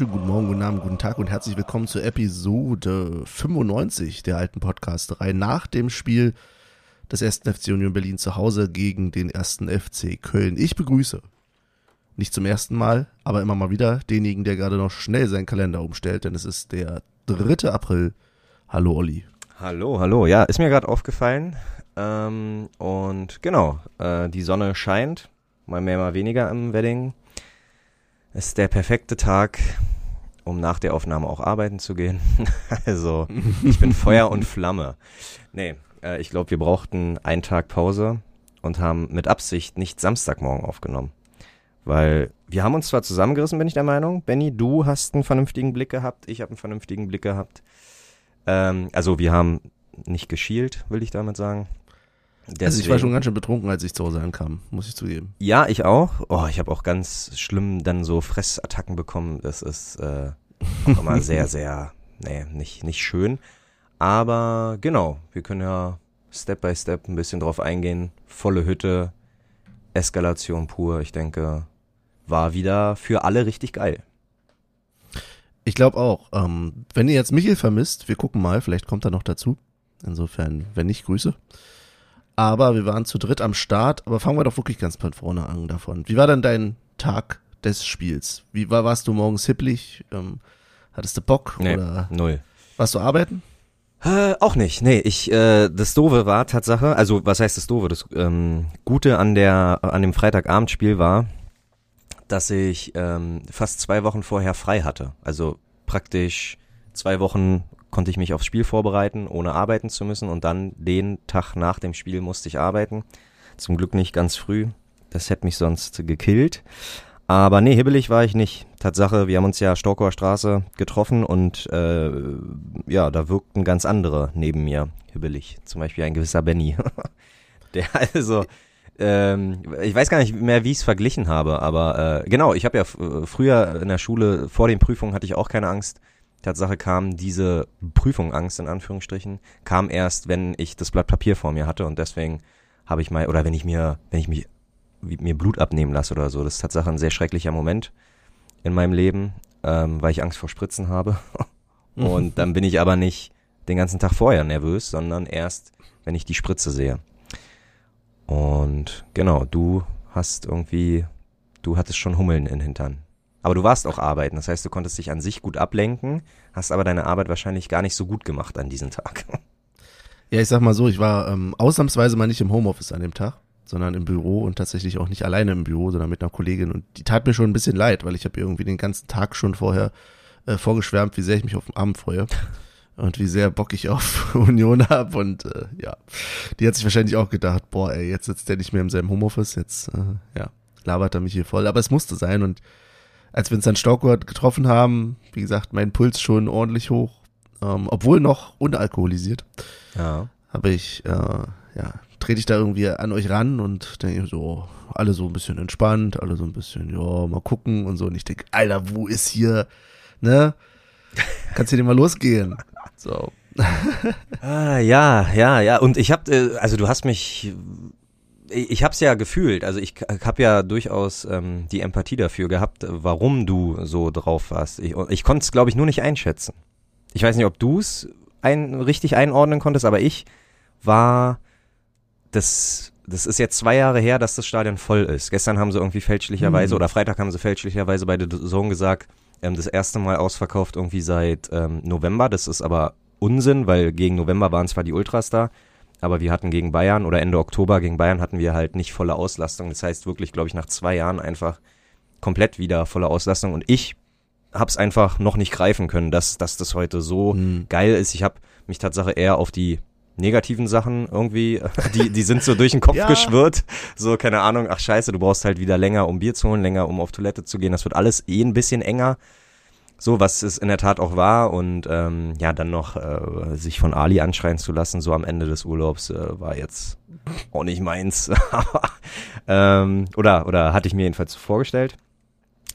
wunderschönen guten Morgen, guten Abend, guten Tag und herzlich willkommen zur Episode 95 der alten Podcast-Reihe nach dem Spiel des 1. FC Union Berlin zu Hause gegen den 1. FC Köln. Ich begrüße nicht zum ersten Mal, aber immer mal wieder denjenigen, der gerade noch schnell seinen Kalender umstellt, denn es ist der 3. April. Hallo Olli. Hallo, hallo. Ja, ist mir gerade aufgefallen. Ähm, und genau, äh, die Sonne scheint, mal mehr, mal weniger im Wedding. Ist der perfekte Tag, um nach der Aufnahme auch arbeiten zu gehen. also, ich bin Feuer und Flamme. Nee, äh, ich glaube, wir brauchten einen Tag Pause und haben mit Absicht nicht Samstagmorgen aufgenommen. Weil wir haben uns zwar zusammengerissen, bin ich der Meinung. Benny, du hast einen vernünftigen Blick gehabt, ich habe einen vernünftigen Blick gehabt. Ähm, also wir haben nicht geschielt, will ich damit sagen. Deswegen, also ich war schon ganz schön betrunken, als ich zu Hause ankam, muss ich zugeben. Ja, ich auch. Oh, ich habe auch ganz schlimm dann so Fressattacken bekommen. Das ist äh, auch immer sehr, sehr, nee, nicht, nicht schön. Aber genau, wir können ja Step by Step ein bisschen drauf eingehen. Volle Hütte, Eskalation pur. Ich denke, war wieder für alle richtig geil. Ich glaube auch. Ähm, wenn ihr jetzt Michael vermisst, wir gucken mal, vielleicht kommt er noch dazu. Insofern, wenn nicht, Grüße. Aber wir waren zu dritt am Start. Aber fangen wir doch wirklich ganz von vorne an davon. Wie war denn dein Tag des Spiels? Wie war, warst du morgens hipplig? Ähm, hattest du Bock? Nee, oder null. Warst du arbeiten? Äh, auch nicht. Nee, ich, äh, das Doofe war Tatsache, also was heißt das Doofe? Das ähm, Gute an der, an dem Freitagabendspiel war, dass ich ähm, fast zwei Wochen vorher frei hatte. Also praktisch zwei Wochen konnte ich mich aufs Spiel vorbereiten, ohne arbeiten zu müssen. Und dann den Tag nach dem Spiel musste ich arbeiten. Zum Glück nicht ganz früh. Das hätte mich sonst gekillt. Aber nee, hibbelig war ich nicht. Tatsache, wir haben uns ja Storkower Straße getroffen und äh, ja, da wirkten ganz andere neben mir hibbelig. Zum Beispiel ein gewisser Benny. Der also, ähm, ich weiß gar nicht mehr, wie ich es verglichen habe, aber äh, genau, ich habe ja früher in der Schule, vor den Prüfungen hatte ich auch keine Angst. Tatsache kam diese Prüfung, Angst in Anführungsstrichen, kam erst, wenn ich das Blatt Papier vor mir hatte und deswegen habe ich mal, oder wenn ich mir, wenn ich mich, mir Blut abnehmen lasse oder so, das ist Tatsache ein sehr schrecklicher Moment in meinem Leben, ähm, weil ich Angst vor Spritzen habe. und dann bin ich aber nicht den ganzen Tag vorher nervös, sondern erst, wenn ich die Spritze sehe. Und genau, du hast irgendwie, du hattest schon Hummeln in Hintern. Aber du warst auch arbeiten, das heißt, du konntest dich an sich gut ablenken, hast aber deine Arbeit wahrscheinlich gar nicht so gut gemacht an diesem Tag. Ja, ich sag mal so, ich war ähm, ausnahmsweise mal nicht im Homeoffice an dem Tag, sondern im Büro und tatsächlich auch nicht alleine im Büro, sondern mit einer Kollegin. Und die tat mir schon ein bisschen leid, weil ich habe irgendwie den ganzen Tag schon vorher äh, vorgeschwärmt, wie sehr ich mich auf den Abend freue und wie sehr Bock ich auf Union hab und äh, ja, die hat sich wahrscheinlich auch gedacht, boah, ey, jetzt sitzt der nicht mehr in seinem Homeoffice, jetzt äh, ja, labert er mich hier voll, aber es musste sein und als wir uns dann Stockwart getroffen haben, wie gesagt, mein Puls schon ordentlich hoch, ähm, obwohl noch unalkoholisiert. Ja. Habe ich, äh, ja, trete ich da irgendwie an euch ran und denke so, alle so ein bisschen entspannt, alle so ein bisschen, ja, mal gucken und so. Und ich denke, Alter, wo ist hier, ne? Kannst du dir mal losgehen? So. ah, ja, ja, ja. Und ich habe, äh, also du hast mich ich habe es ja gefühlt, also ich habe ja durchaus ähm, die Empathie dafür gehabt, warum du so drauf warst. Ich, ich konnte es, glaube ich, nur nicht einschätzen. Ich weiß nicht, ob du es ein, richtig einordnen konntest, aber ich war, das, das ist jetzt zwei Jahre her, dass das Stadion voll ist. Gestern haben sie irgendwie fälschlicherweise, mhm. oder Freitag haben sie fälschlicherweise bei The Zone gesagt, ähm, das erste Mal ausverkauft irgendwie seit ähm, November. Das ist aber Unsinn, weil gegen November waren zwar die Ultras da, aber wir hatten gegen Bayern oder Ende Oktober gegen Bayern hatten wir halt nicht volle Auslastung. Das heißt wirklich, glaube ich, nach zwei Jahren einfach komplett wieder volle Auslastung. Und ich habe es einfach noch nicht greifen können, dass, dass das heute so mhm. geil ist. Ich habe mich Tatsache eher auf die negativen Sachen irgendwie, die, die sind so durch den Kopf ja. geschwirrt. So, keine Ahnung, ach scheiße, du brauchst halt wieder länger, um Bier zu holen, länger, um auf Toilette zu gehen. Das wird alles eh ein bisschen enger. So, was es in der Tat auch war und ähm, ja, dann noch äh, sich von Ali anschreien zu lassen, so am Ende des Urlaubs, äh, war jetzt auch nicht meins. ähm, oder, oder hatte ich mir jedenfalls vorgestellt.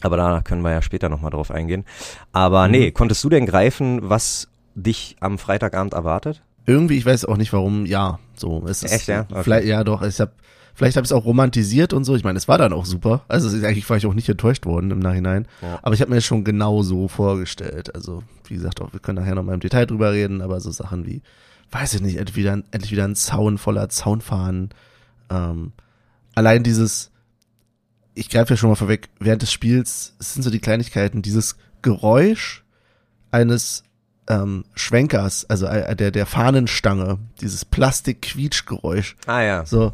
Aber da können wir ja später nochmal drauf eingehen. Aber mhm. nee, konntest du denn greifen, was dich am Freitagabend erwartet? Irgendwie, ich weiß auch nicht warum, ja. So, es ist Echt, ja? Okay. Vielleicht, ja doch, ich habe Vielleicht habe ich es auch romantisiert und so. Ich meine, es war dann auch super. Also eigentlich war ich auch nicht enttäuscht worden im Nachhinein. Ja. Aber ich habe mir das schon genau so vorgestellt. Also wie gesagt, auch wir können nachher noch mal im Detail drüber reden. Aber so Sachen wie, weiß ich nicht, endlich wieder, endlich wieder ein Zaun voller Zaunfahnen. Ähm, allein dieses, ich greife ja schon mal vorweg, während des Spiels, es sind so die Kleinigkeiten, dieses Geräusch eines ähm, Schwenkers, also äh, der, der Fahnenstange, dieses Plastik-Quietschgeräusch. Ah ja. So,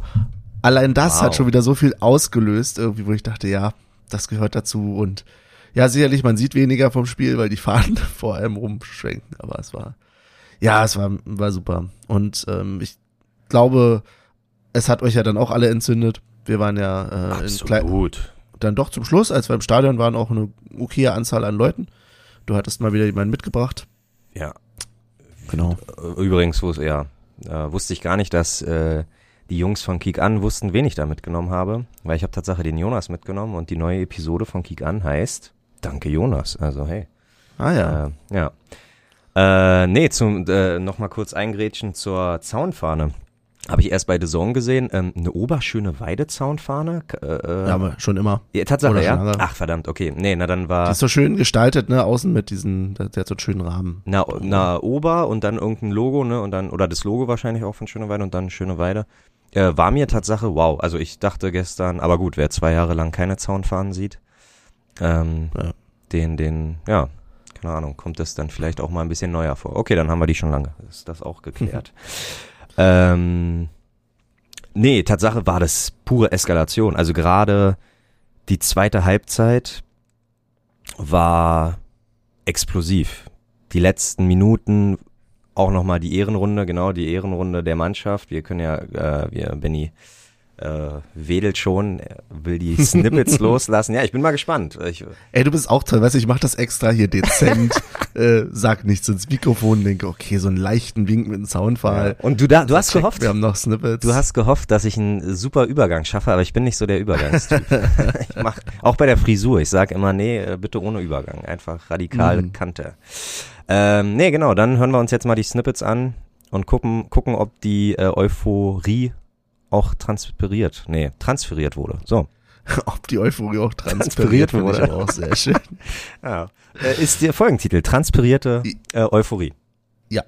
allein das Wow. hat schon wieder so viel ausgelöst, irgendwie, wo ich dachte, ja, das gehört dazu und ja, sicherlich, man sieht weniger vom Spiel, weil die Fahnen vor allem rumschwenken, aber es war, ja, es war, war super. Und ähm, ich glaube, es hat euch ja dann auch alle entzündet. Wir waren ja äh, Absolut. dann doch zum Schluss, als wir im Stadion waren, auch eine okaye Anzahl an Leuten. Du hattest mal wieder jemanden mitgebracht. Ja. Genau. Übrigens, wus- ja, äh, wusste ich gar nicht, dass äh, die Jungs von Kick An wussten, wen ich da mitgenommen habe, weil ich habe Tatsache den Jonas mitgenommen und die neue Episode von Kick An heißt Danke Jonas. Also hey. Ah ja. Äh, ja. Äh, nee, zum äh, nochmal kurz eingrätschen zur Zaunfahne. Habe ich erst bei The Zone gesehen. Ähm, eine oberschöne Weidezaunfahne. Äh, ja, aber schon immer. ja, Tatsache, oder ja. Ach, verdammt, okay. Nee, na dann Die war ist so schön gestaltet, ne, außen mit diesen, der der hat so einen schönen Rahmen. na, na Ober und dann irgendein Logo, ne? Und dann, oder das Logo wahrscheinlich auch von Schöne Weide und dann Schöne Weide. Äh, war mir Tatsache, wow. Also ich dachte gestern, aber gut, wer zwei Jahre lang keine Zaunfahnen sieht, ähm, Ja. den, den, ja, keine Ahnung, kommt das dann vielleicht auch mal ein bisschen neuer vor. Okay, dann haben wir die schon lange. Ist das auch geklärt. ähm, nee, Tatsache war das pure Eskalation. Also gerade die zweite Halbzeit war explosiv. Die letzten Minuten auch nochmal die Ehrenrunde, genau, die Ehrenrunde der Mannschaft. Wir können ja, äh, wir, Benny äh, wedelt schon, will die Snippets loslassen. Ja, ich bin mal gespannt. Ich, Ey, du bist auch toll, weißt du, ich mach das extra hier dezent, äh, sag nichts ins Mikrofon, denke, okay, so einen leichten Wink mit einem Soundfall. Und du da, du hast Check, gehofft, Wir haben noch Snippets. du hast gehofft, dass ich einen super Übergang schaffe, aber ich bin nicht so der Übergangstyp. ich mach, auch bei der Frisur, ich sag immer, nee, äh, bitte ohne Übergang, einfach radikal Mhm. Kante. Ähm, nee, genau, dann hören wir uns jetzt mal die Snippets an und gucken, gucken, ob die äh, Euphorie auch transferiert, nee, transferiert wurde. So. Ob die Euphorie auch Transpiriert transpiriert ich wurde. aber auch sehr schön. Ja. Äh, ist der Folgentitel, transpirierte äh, Euphorie. Ja.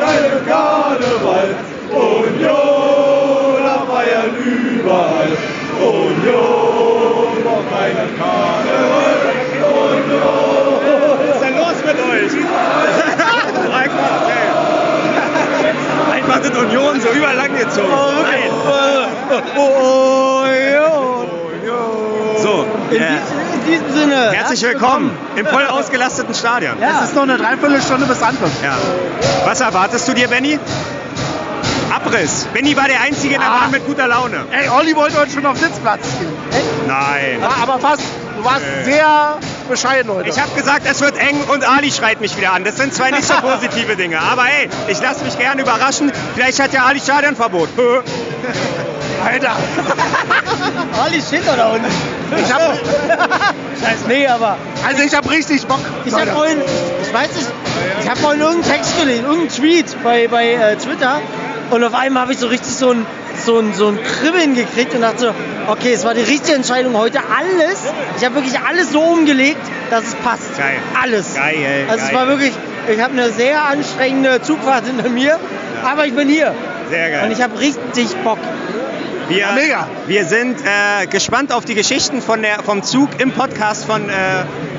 keine Karneval. Union am Bayern überall. Union Union so überlang gezogen. Nein. So, In, äh, dies- in diesem Sinne. herzlich willkommen im voll ausgelasteten Stadion. Ja. Es ist noch eine Dreiviertelstunde bis Anpfiff. Ja. Was erwartest du dir, Benny? Abriss. Benny war der Einzige in der Ah. Bahn mit guter Laune. Ey, Olli wollte heute schon auf Sitzplatz gehen. Nein. Ja, aber fast. Du warst Äh. sehr bescheiden heute. Ich habe gesagt, es wird eng und Ali schreit mich wieder an. Das sind zwei nicht so positive Dinge. Aber hey, ich lasse mich gerne überraschen. Vielleicht hat ja Ali Stadionverbot. Alter. Olli steht da unten. Ich hab, Scheiße. Nee, aber also ich hab richtig Bock. ich hab vorhin, ich weiß nicht, ich hab vorhin irgendeinen Text gelesen, irgendeinen Tweet bei, bei äh, Twitter und auf einmal habe ich so richtig so ein, so, ein, so ein Kribbeln gekriegt und dachte so, okay, es war die richtige Entscheidung heute. Alles, ich habe wirklich alles so umgelegt, dass es passt. Geil. Alles. Geil, Also es geil. war wirklich, ich habe eine sehr anstrengende Zugfahrt hinter mir, aber ich bin hier. Sehr geil. Und ich habe richtig Bock. Wir, Ja, mega. wir sind äh, gespannt auf die Geschichten von der, vom Zug im Podcast von, äh,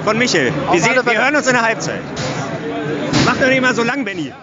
von Michel. Auf Wir, sehen, wir hören uns in der Halbzeit. Mach doch nicht mal so lang, Benny.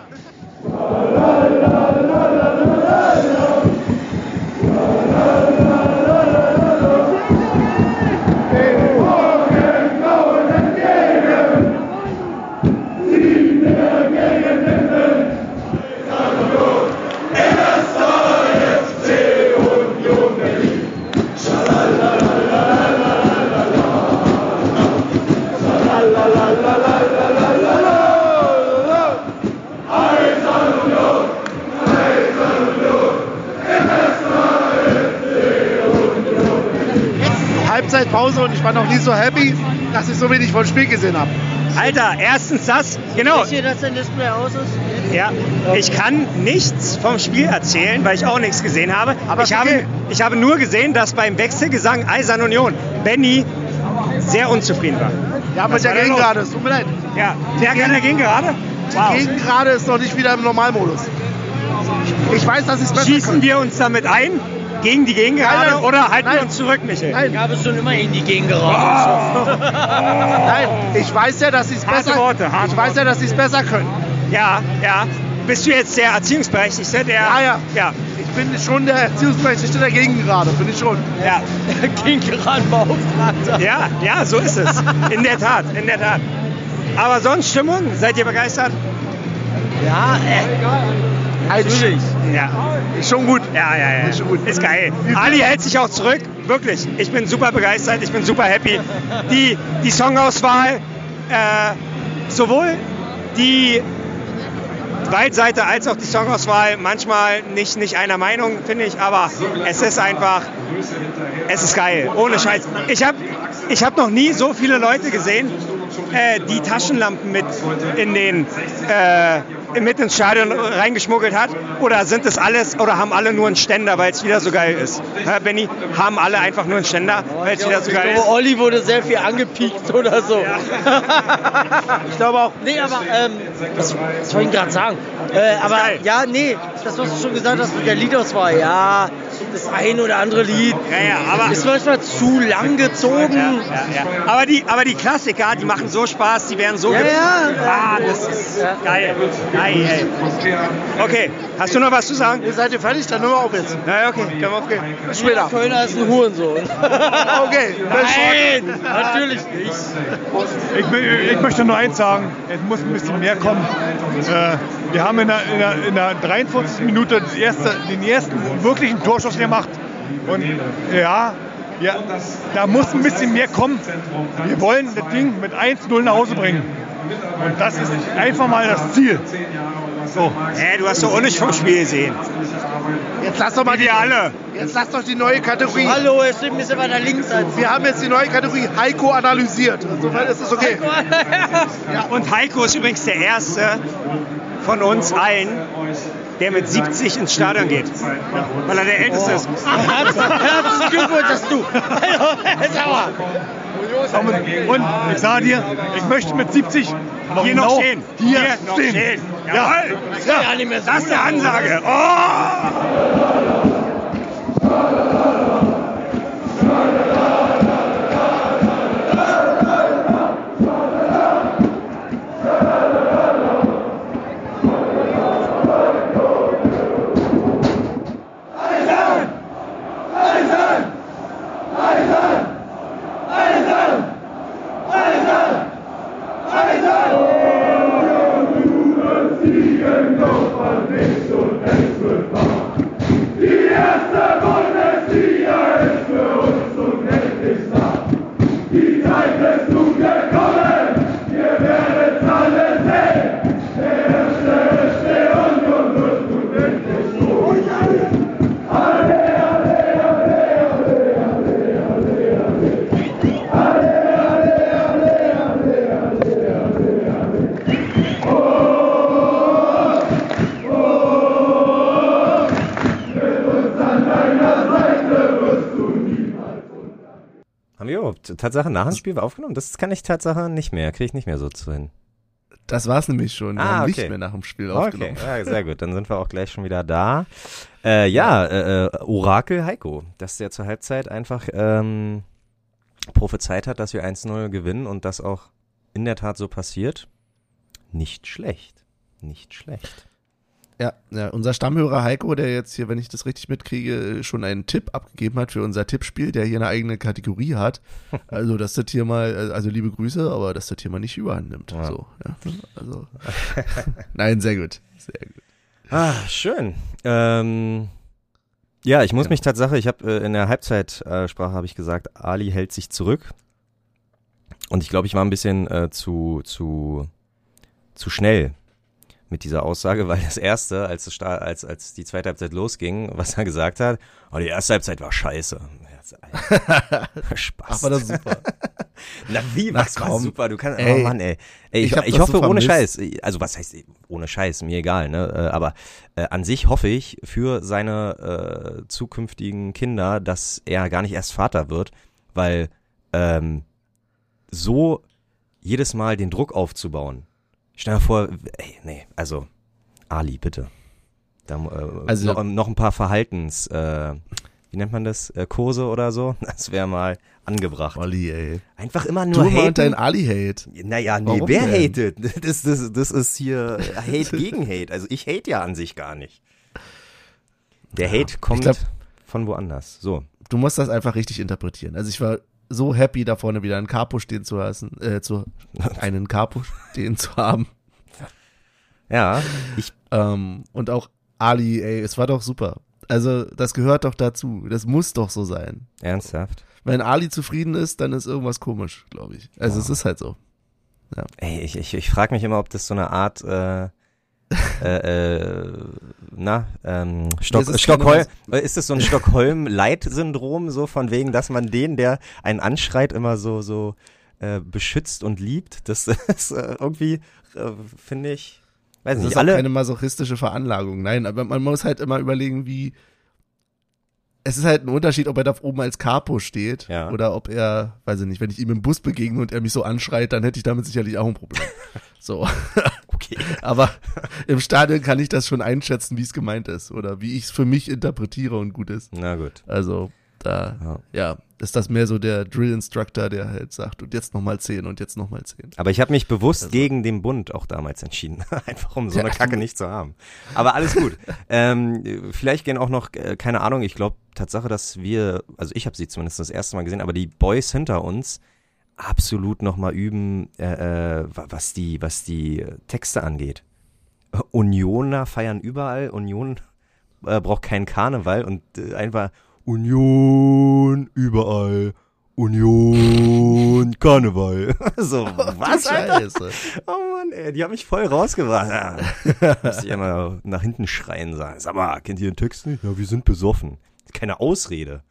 Halbzeitpause und ich war noch nie so happy, dass ich so wenig vom Spiel gesehen habe. Alter, erstens das, genau. Wisst ihr, dass dein Display aus ist? Ja, ich kann nichts vom Spiel erzählen, weil ich auch nichts gesehen habe. Aber ich, ist habe ich habe nur gesehen, dass beim Wechselgesang Eisern Union Benny sehr unzufrieden war. Ja, Was der da Gegengerade, es tut mir leid. Ja, der kann dagegen gerade. Wow. Die Gegengerade ist noch nicht wieder im Normalmodus. Ich weiß, dass ich es besser Schießen kann. wir uns damit ein? Gegen die Gegengerade nein, oder halten wir nein. uns zurück, Michael? Nein, Ich habe schon immer in die Gegend geraten. nein, ich weiß ja, dass sie es Harte besser Worte, harte Ich weiß ja, dass sie es besser können. Ja, ja. Bist du jetzt der Erziehungsberechtigte? Der, Ja, ja. Ja, Ich bin schon der Erziehungsberechtigte der Gegengerade, bin ich schon. ja. Gegen geraden Beauftragter. Ja, ja, so ist es. In der Tat, in der Tat. Aber sonst Stimmung? Seid ihr begeistert? Ja, äh, natürlich. Ja. Ist schon gut. Ja, ja, ja. Ist schon gut. Ist geil. Ali hält sich auch zurück. Wirklich. Ich bin super begeistert. Ich bin super happy. Die, die Songauswahl, äh, sowohl die Waldseite als auch die Songauswahl, manchmal nicht, nicht einer Meinung, finde ich, aber es ist einfach, es ist geil. Ohne Scheiß. Ich habe ich hab noch nie so viele Leute gesehen, äh, die Taschenlampen mit in den äh, mit ins Stadion reingeschmuggelt hat? Oder sind es alles, oder haben alle nur einen Ständer, weil es wieder so geil ist? Hä, Benny, haben alle einfach nur einen Ständer, weil es wieder so geil ist? Olli wurde sehr viel angepiekt oder so. Ich glaube auch. Nee, aber ähm, was, was soll ich gerade sagen? Äh, aber ja, nee, das, was du schon gesagt hast mit der Liedauswahl, ja, das ein oder andere Lied Ja, ja, aber, ist manchmal zu lang gezogen. ja, ja, ja. aber, die, aber die Klassiker, die machen so Spaß, die werden so Ja, ja. Ah, das ist Ja. geil. geil ey. Okay, hast du noch was zu sagen? Ihr seid ihr fertig? Dann hören wir auf jetzt. Ja, okay, können wir Okay, bis später. Kölner ist ein Hurensohn. Okay, Nein, natürlich nicht. Ich, will- ich möchte nur eins sagen, es muss ein bisschen mehr kommen. Äh, wir haben in der, in, der, in der 43. Minute erste, den ersten wirklichen Torschuss gemacht. Und ja, ja, da muss ein bisschen mehr kommen. Wir wollen das Ding mit 1-0 nach Hause bringen. Und das ist einfach mal das Ziel. So. Hä, du hast doch auch nicht vom Spiel gesehen. Jetzt lass doch mal wir alle. Jetzt lass doch die neue Kategorie. Hallo, er steht ein bisschen weiter links als Wir haben jetzt die neue Kategorie Heiko analysiert. Insofern ist es okay. Und Heiko ist übrigens der Erste von uns allen, der mit 70 ins Stadion geht. Weil er der Älteste ist. Herzlichen Glückwunsch, dass du. Sauer. Und ich sage dir, ich möchte mit 70 noch Hier genau noch stehen. Hier, noch stehen. stehen. Ja. Jawohl. Ja, Das ist eine. Ansage. Oh! Tatsache nach dem Spiel aufgenommen? Das kann ich Tatsache nicht mehr, kriege ich nicht mehr so zu hin. Das war's nämlich schon. Wir Ah, okay. nicht mehr nach dem Spiel Okay, aufgenommen. ja, sehr gut. Dann sind wir auch gleich schon wieder da. Äh, ja, äh, äh, Orakel Heiko, dass der zur Halbzeit einfach ähm, prophezeit hat, dass wir 1-0 gewinnen und das auch in der Tat so passiert. Nicht schlecht. Nicht schlecht. Ja, ja, unser Stammhörer Heiko, der jetzt hier, wenn ich das richtig mitkriege, schon einen Tipp abgegeben hat für unser Tippspiel, der hier eine eigene Kategorie hat. Also, dass das hier mal, also liebe Grüße, aber dass das hier mal nicht überhand nimmt. Ja. So, ja. Also, nein, sehr gut. Sehr gut. Ah, schön. Ähm, ja, ich muss mich Tatsache, ich habe äh, in der Halbzeitsprache habe ich gesagt, Ali hält sich zurück. Und ich glaube, ich war ein bisschen äh, zu, zu, zu schnell mit dieser Aussage, weil das erste, als, es als, als die zweite Halbzeit losging, was er gesagt hat, oh, die erste Halbzeit war scheiße. Spaß. Ach, war das super. Na wie, Na, was war komm. super, du kannst, Ey, oh Mann, ey. ey ich, ich ich, hoffe so ohne. Scheiß, also was heißt ohne Scheiß, mir egal, ne, äh, aber äh, an sich hoffe ich für seine äh, zukünftigen Kinder, dass er gar nicht erst Vater wird, weil ähm, so jedes Mal den Druck aufzubauen. Stell dir vor, ey, nee, also Ali, bitte. Da, äh, Also- noch, noch ein paar Verhaltens, äh, wie nennt man das, äh, Kurse oder so, das wäre mal angebracht. Olli, ey. Einfach immer Du nur mal haten. dein Ali-Hate. Naja, nee, Warum wer denn? hatet? Das, das, das ist hier Hate gegen Hate. Also ich hate ja an sich gar nicht. Der Hate kommt glaub- von woanders. So. Du musst das einfach richtig interpretieren. Also ich war so happy, da vorne wieder einen Capo stehen zu lassen, äh, zu, einen Capo stehen zu haben. Ja, ich, Ähm, und auch Ali, ey, es war doch super. Also, das gehört doch dazu. Das muss doch so sein. ernsthaft. Wenn Ali zufrieden ist, dann ist irgendwas komisch, glaube ich. Also, es ist halt so. Ey, ich, ich, ich frage mich immer, ob das so eine Art, äh, äh, äh, na, ähm, Stock, ist Stockholm, keine- äh, ist das so ein Stockholm-Light-Syndrom, so von wegen, dass man den, der einen anschreit, immer so, so, äh, beschützt und liebt? Das ist äh, irgendwie, äh, finde ich, weiß Das nicht, ist alle, keine masochistische Veranlagung. Nein, aber man muss halt immer überlegen, wie. Es ist halt ein Unterschied, ob er da oben als Capo steht Ja. oder ob er, weiß ich nicht, wenn ich ihm im Bus begegne und er mich so anschreit, dann hätte ich damit sicherlich auch ein Problem. so. Okay. Aber im Stadion kann ich das schon einschätzen, wie es gemeint ist oder wie ich es für mich interpretiere und gut ist. Na gut. Also da, Ja. ja, ist das mehr so der Drill Instructor, der halt sagt, und jetzt nochmal zehn und jetzt nochmal zehn. Aber ich habe mich bewusst Also- gegen den Bund auch damals entschieden. Einfach um so eine Ja. Kacke nicht zu haben. Aber alles gut. ähm, vielleicht gehen auch noch, äh, keine Ahnung, ich glaube Tatsache, dass wir, also ich habe sie zumindest das erste Mal gesehen, aber die Boys hinter uns absolut nochmal üben, äh, äh, wa- was die, was die Texte angeht. Unioner feiern überall, Union äh, braucht keinen Karneval und äh, einfach Union überall. Union Karneval. so, was, Alter? Oh Mann, ey, die haben mich voll rausgebracht. Ja. Muss ich immer nach hinten schreien sagen. Sag mal, kennt ihr den Text nicht? Ja, wir sind besoffen. Keine Ausrede.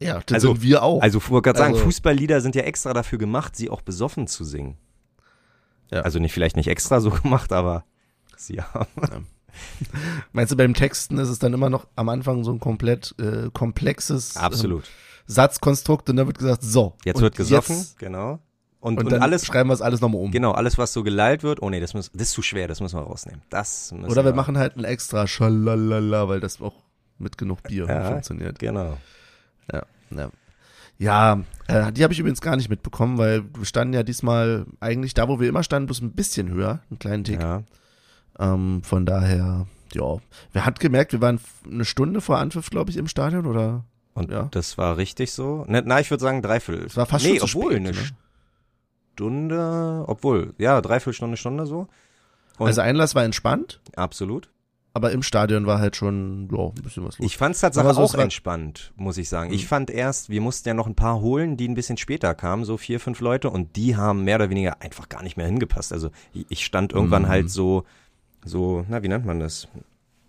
Ja, das Also- sind wir auch. Also, ich wollte gerade sagen, Also- Fußballlieder sind ja extra dafür gemacht, sie auch besoffen zu singen. Ja. Also nicht, vielleicht nicht extra so gemacht, aber sie haben. Meinst du, beim Texten ist es dann immer noch am Anfang so ein komplett äh, komplexes ähm, Absolut. Satzkonstrukt und dann wird gesagt, so. Jetzt wird gesoffen, jetzt- genau. Und, Und, und, dann alles, schreiben wir es alles nochmal um. genau, alles, was so geleilt wird, oh nee, das, muss, das ist zu schwer, das müssen wir rausnehmen. Das müssen Oder wir machen halt ein extra Schalalala, weil das auch mit genug Bier Ja. funktioniert. Genau. Ja, ja. ja äh, die habe ich übrigens gar nicht mitbekommen, weil wir standen ja diesmal eigentlich da, wo wir immer standen, bloß ein bisschen höher, einen kleinen Tick. Ja. Ähm, von daher, ja. Wer hat gemerkt, wir waren eine Stunde vor Anpfiff, glaube ich, im Stadion, oder? Und Ja. das war richtig so? Ne, na, ich würde sagen dreiviertel. Es war fast nee, schon obwohl, spät, eine ne? Stunde, obwohl, ja, dreiviertel Stunde, Stunde so. Und- Also Einlass war entspannt, Absolut. Aber im Stadion war halt schon, ja, ein bisschen was los. Ich fand es tatsächlich so, auch entspannt, muss ich sagen. Ich Mhm. fand erst, wir mussten ja noch ein paar holen, die ein bisschen später kamen, so vier, fünf Leute, und die haben mehr oder weniger einfach gar nicht mehr hingepasst. Also ich stand irgendwann Mhm. halt so, so, na, wie nennt man das?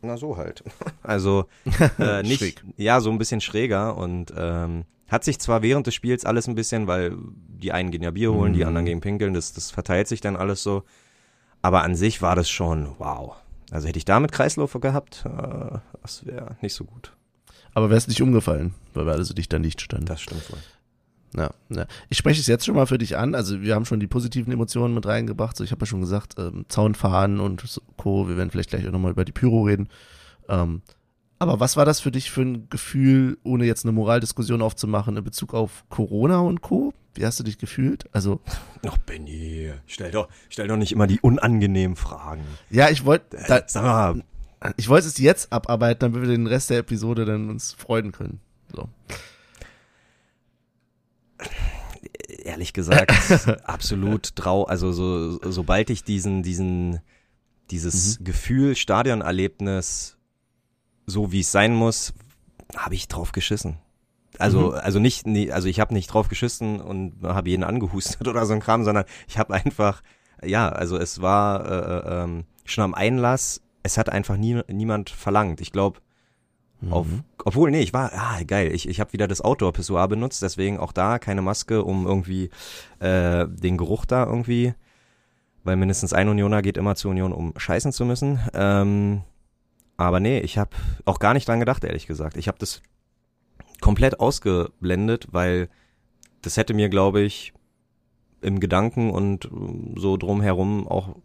Na, so halt. Also äh, nicht, Schräg. ja, so ein bisschen schräger und ähm, hat sich zwar während des Spiels alles ein bisschen, weil die einen gehen ja Bier holen, die Mhm. anderen gehen pinkeln, das, das verteilt sich dann alles so. Aber an sich war das schon wow. Also hätte ich damit Kreislauf gehabt, äh, das wäre nicht so gut. Aber wär's nicht umgefallen, weil wir alle so dicht an dicht standen. Das stimmt wohl. Ja, ja. Ich spreche es jetzt schon mal für dich an. Also wir haben schon die positiven Emotionen mit reingebracht. So, ich habe ja schon gesagt, ähm, Zaun fahren und Co. Wir werden vielleicht gleich auch nochmal über die Pyro reden. Ähm, aber was war das für dich für ein Gefühl, ohne jetzt eine Moraldiskussion aufzumachen, in Bezug auf Corona und Co.? Wie hast du dich gefühlt? Also, Ach, Benny, stell doch, stell doch nicht immer die unangenehmen Fragen. ja, ich wollte, Äh, Sag mal, ich wollte es jetzt abarbeiten, damit wir den Rest der Episode dann uns freuen können. So. ehrlich gesagt, absolut trau, also so, sobald ich diesen, diesen, dieses Gefühl, Stadionerlebnis, so wie es sein muss, habe ich drauf geschissen. Also, also nicht, also ich habe nicht drauf geschissen und habe jeden angehustet oder so ein Kram, sondern ich habe einfach, ja, also es war, äh, ähm, schon am Einlass, es hat einfach nie, niemand verlangt. Ich glaube, auf, Mhm. obwohl, nee, ich war, ah, geil, ich, ich habe wieder das Outdoor-Pissoir benutzt, deswegen auch da keine Maske, um irgendwie äh, den Geruch da irgendwie, weil mindestens ein Unioner geht immer zur Union, um scheißen zu müssen. Ähm, aber nee, ich habe auch gar nicht dran gedacht, ehrlich gesagt. Ich habe das komplett ausgeblendet, weil das hätte mir, glaube ich, im Gedanken und äh, so drumherum auch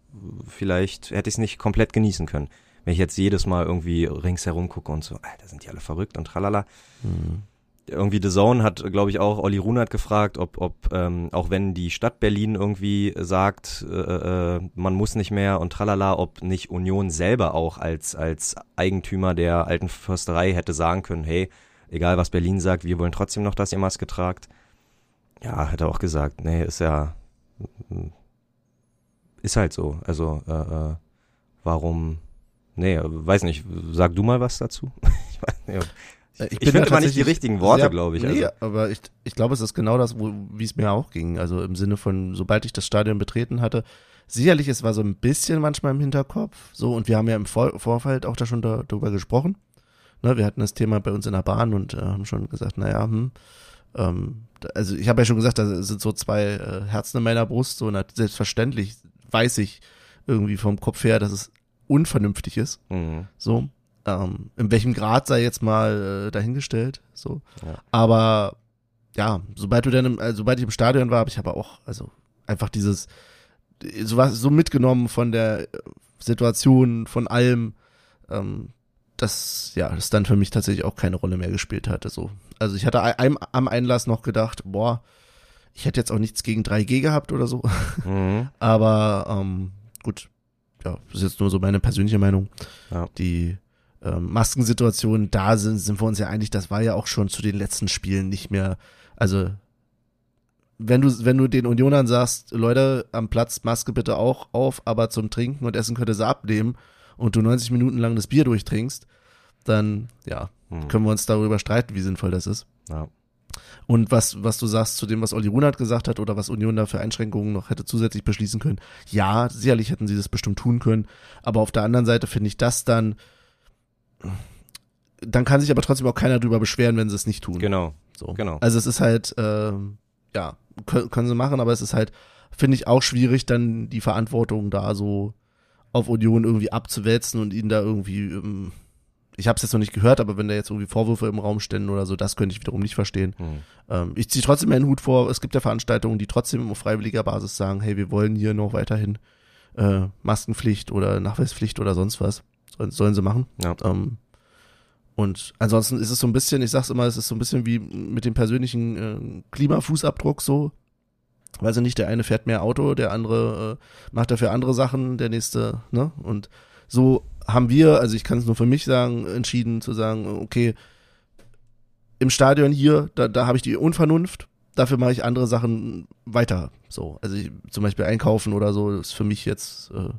vielleicht hätte ich es nicht komplett genießen können. Wenn ich jetzt jedes Mal irgendwie ringsherum gucke und so, Alter, sind die alle verrückt und tralala. Mhm. Irgendwie The Zone hat, glaube ich, auch Olli Runert gefragt, ob, ob ähm, auch wenn die Stadt Berlin irgendwie sagt, äh, äh, man muss nicht mehr und tralala, ob nicht Union selber auch als, als Eigentümer der alten Försterei hätte sagen können, hey, egal was Berlin sagt, wir wollen trotzdem noch, dass ihr Maske tragt. Ja, hat er auch gesagt, nee, ist ja, ist halt so. Also, äh, äh, warum, nee, weiß nicht, sag du mal was dazu? ich weiß nicht, Äh, ich bin finde immer nicht die richtigen Worte, sehr- glaube ich. Nee, Also. aber ich, ich glaube, es ist genau das, wie es mir auch ging. Also im Sinne von, sobald ich das Stadion betreten hatte, sicherlich, es war so ein bisschen manchmal im Hinterkopf, so, und wir haben ja im Vor Vorfeld auch da schon da, darüber gesprochen. Ne, wir hatten das Thema bei uns in der Bahn und äh, haben schon gesagt, naja, hm, ähm, also ich habe ja schon gesagt, da sind so zwei äh, Herzen in meiner Brust, so, und selbstverständlich weiß ich irgendwie vom Kopf her, dass es unvernünftig ist. Mhm. So. Ähm, in welchem Grad sei jetzt mal äh, dahingestellt. So. Ja. Aber ja, sobald du dann im, also, sobald ich im Stadion war, habe ich aber auch, also einfach dieses, so was so mitgenommen von der äh, Situation, von allem, ähm, dass ja, das dann für mich tatsächlich auch keine Rolle mehr gespielt hatte. So. Also ich hatte ein, am Einlass noch gedacht, boah, ich hätte jetzt auch nichts gegen 3G gehabt oder so. Mhm. Aber ähm, gut, ja, das ist jetzt nur so meine persönliche Meinung. Ja. Die ähm, Maskensituation, da sind, sind wir uns ja einig, das war ja auch schon zu den letzten Spielen nicht mehr, also wenn du, wenn du den Unionern sagst, Leute, am Platz Maske bitte auch auf, aber zum Trinken und Essen könnt ihr sie abnehmen und du 90 Minuten lang das Bier durchtrinkst, dann, ja, Mhm. können wir uns darüber streiten, wie sinnvoll das ist. Ja. Und was, was du sagst zu dem, was Olli Runert gesagt hat oder was Union da für Einschränkungen noch hätte zusätzlich beschließen können. Ja, sicherlich hätten sie das bestimmt tun können. Aber auf der anderen Seite finde ich das dann, dann kann sich aber trotzdem auch keiner drüber beschweren, wenn sie es nicht tun. Genau. So. genau. Also es ist halt, ähm, ja, können, können sie machen, aber es ist halt, finde ich auch schwierig, dann die Verantwortung da so auf Union irgendwie abzuwälzen und ihnen da irgendwie, ähm, ich habe es jetzt noch nicht gehört, aber wenn da jetzt irgendwie Vorwürfe im Raum ständen oder so, das könnte ich wiederum nicht verstehen. Mhm. Ähm, ich ziehe trotzdem meinen Hut vor. Es gibt ja Veranstaltungen, die trotzdem auf freiwilliger Basis sagen, hey, wir wollen hier noch weiterhin äh, Maskenpflicht oder Nachweispflicht oder sonst was. Sollen, sollen sie machen. Ja. Ähm, und ansonsten ist es so ein bisschen, ich sag's immer, es ist so ein bisschen wie mit dem persönlichen äh, Klimafußabdruck so. Weiß ich nicht, der eine fährt mehr Auto, der andere äh, macht dafür andere Sachen, der nächste, ne? Und so haben wir, also ich kann es nur für mich sagen, entschieden zu sagen, okay, im Stadion hier, da, da habe ich die Unvernunft, dafür mache ich andere Sachen weiter. So, also ich, zum Beispiel einkaufen oder so, ist für mich jetzt äh,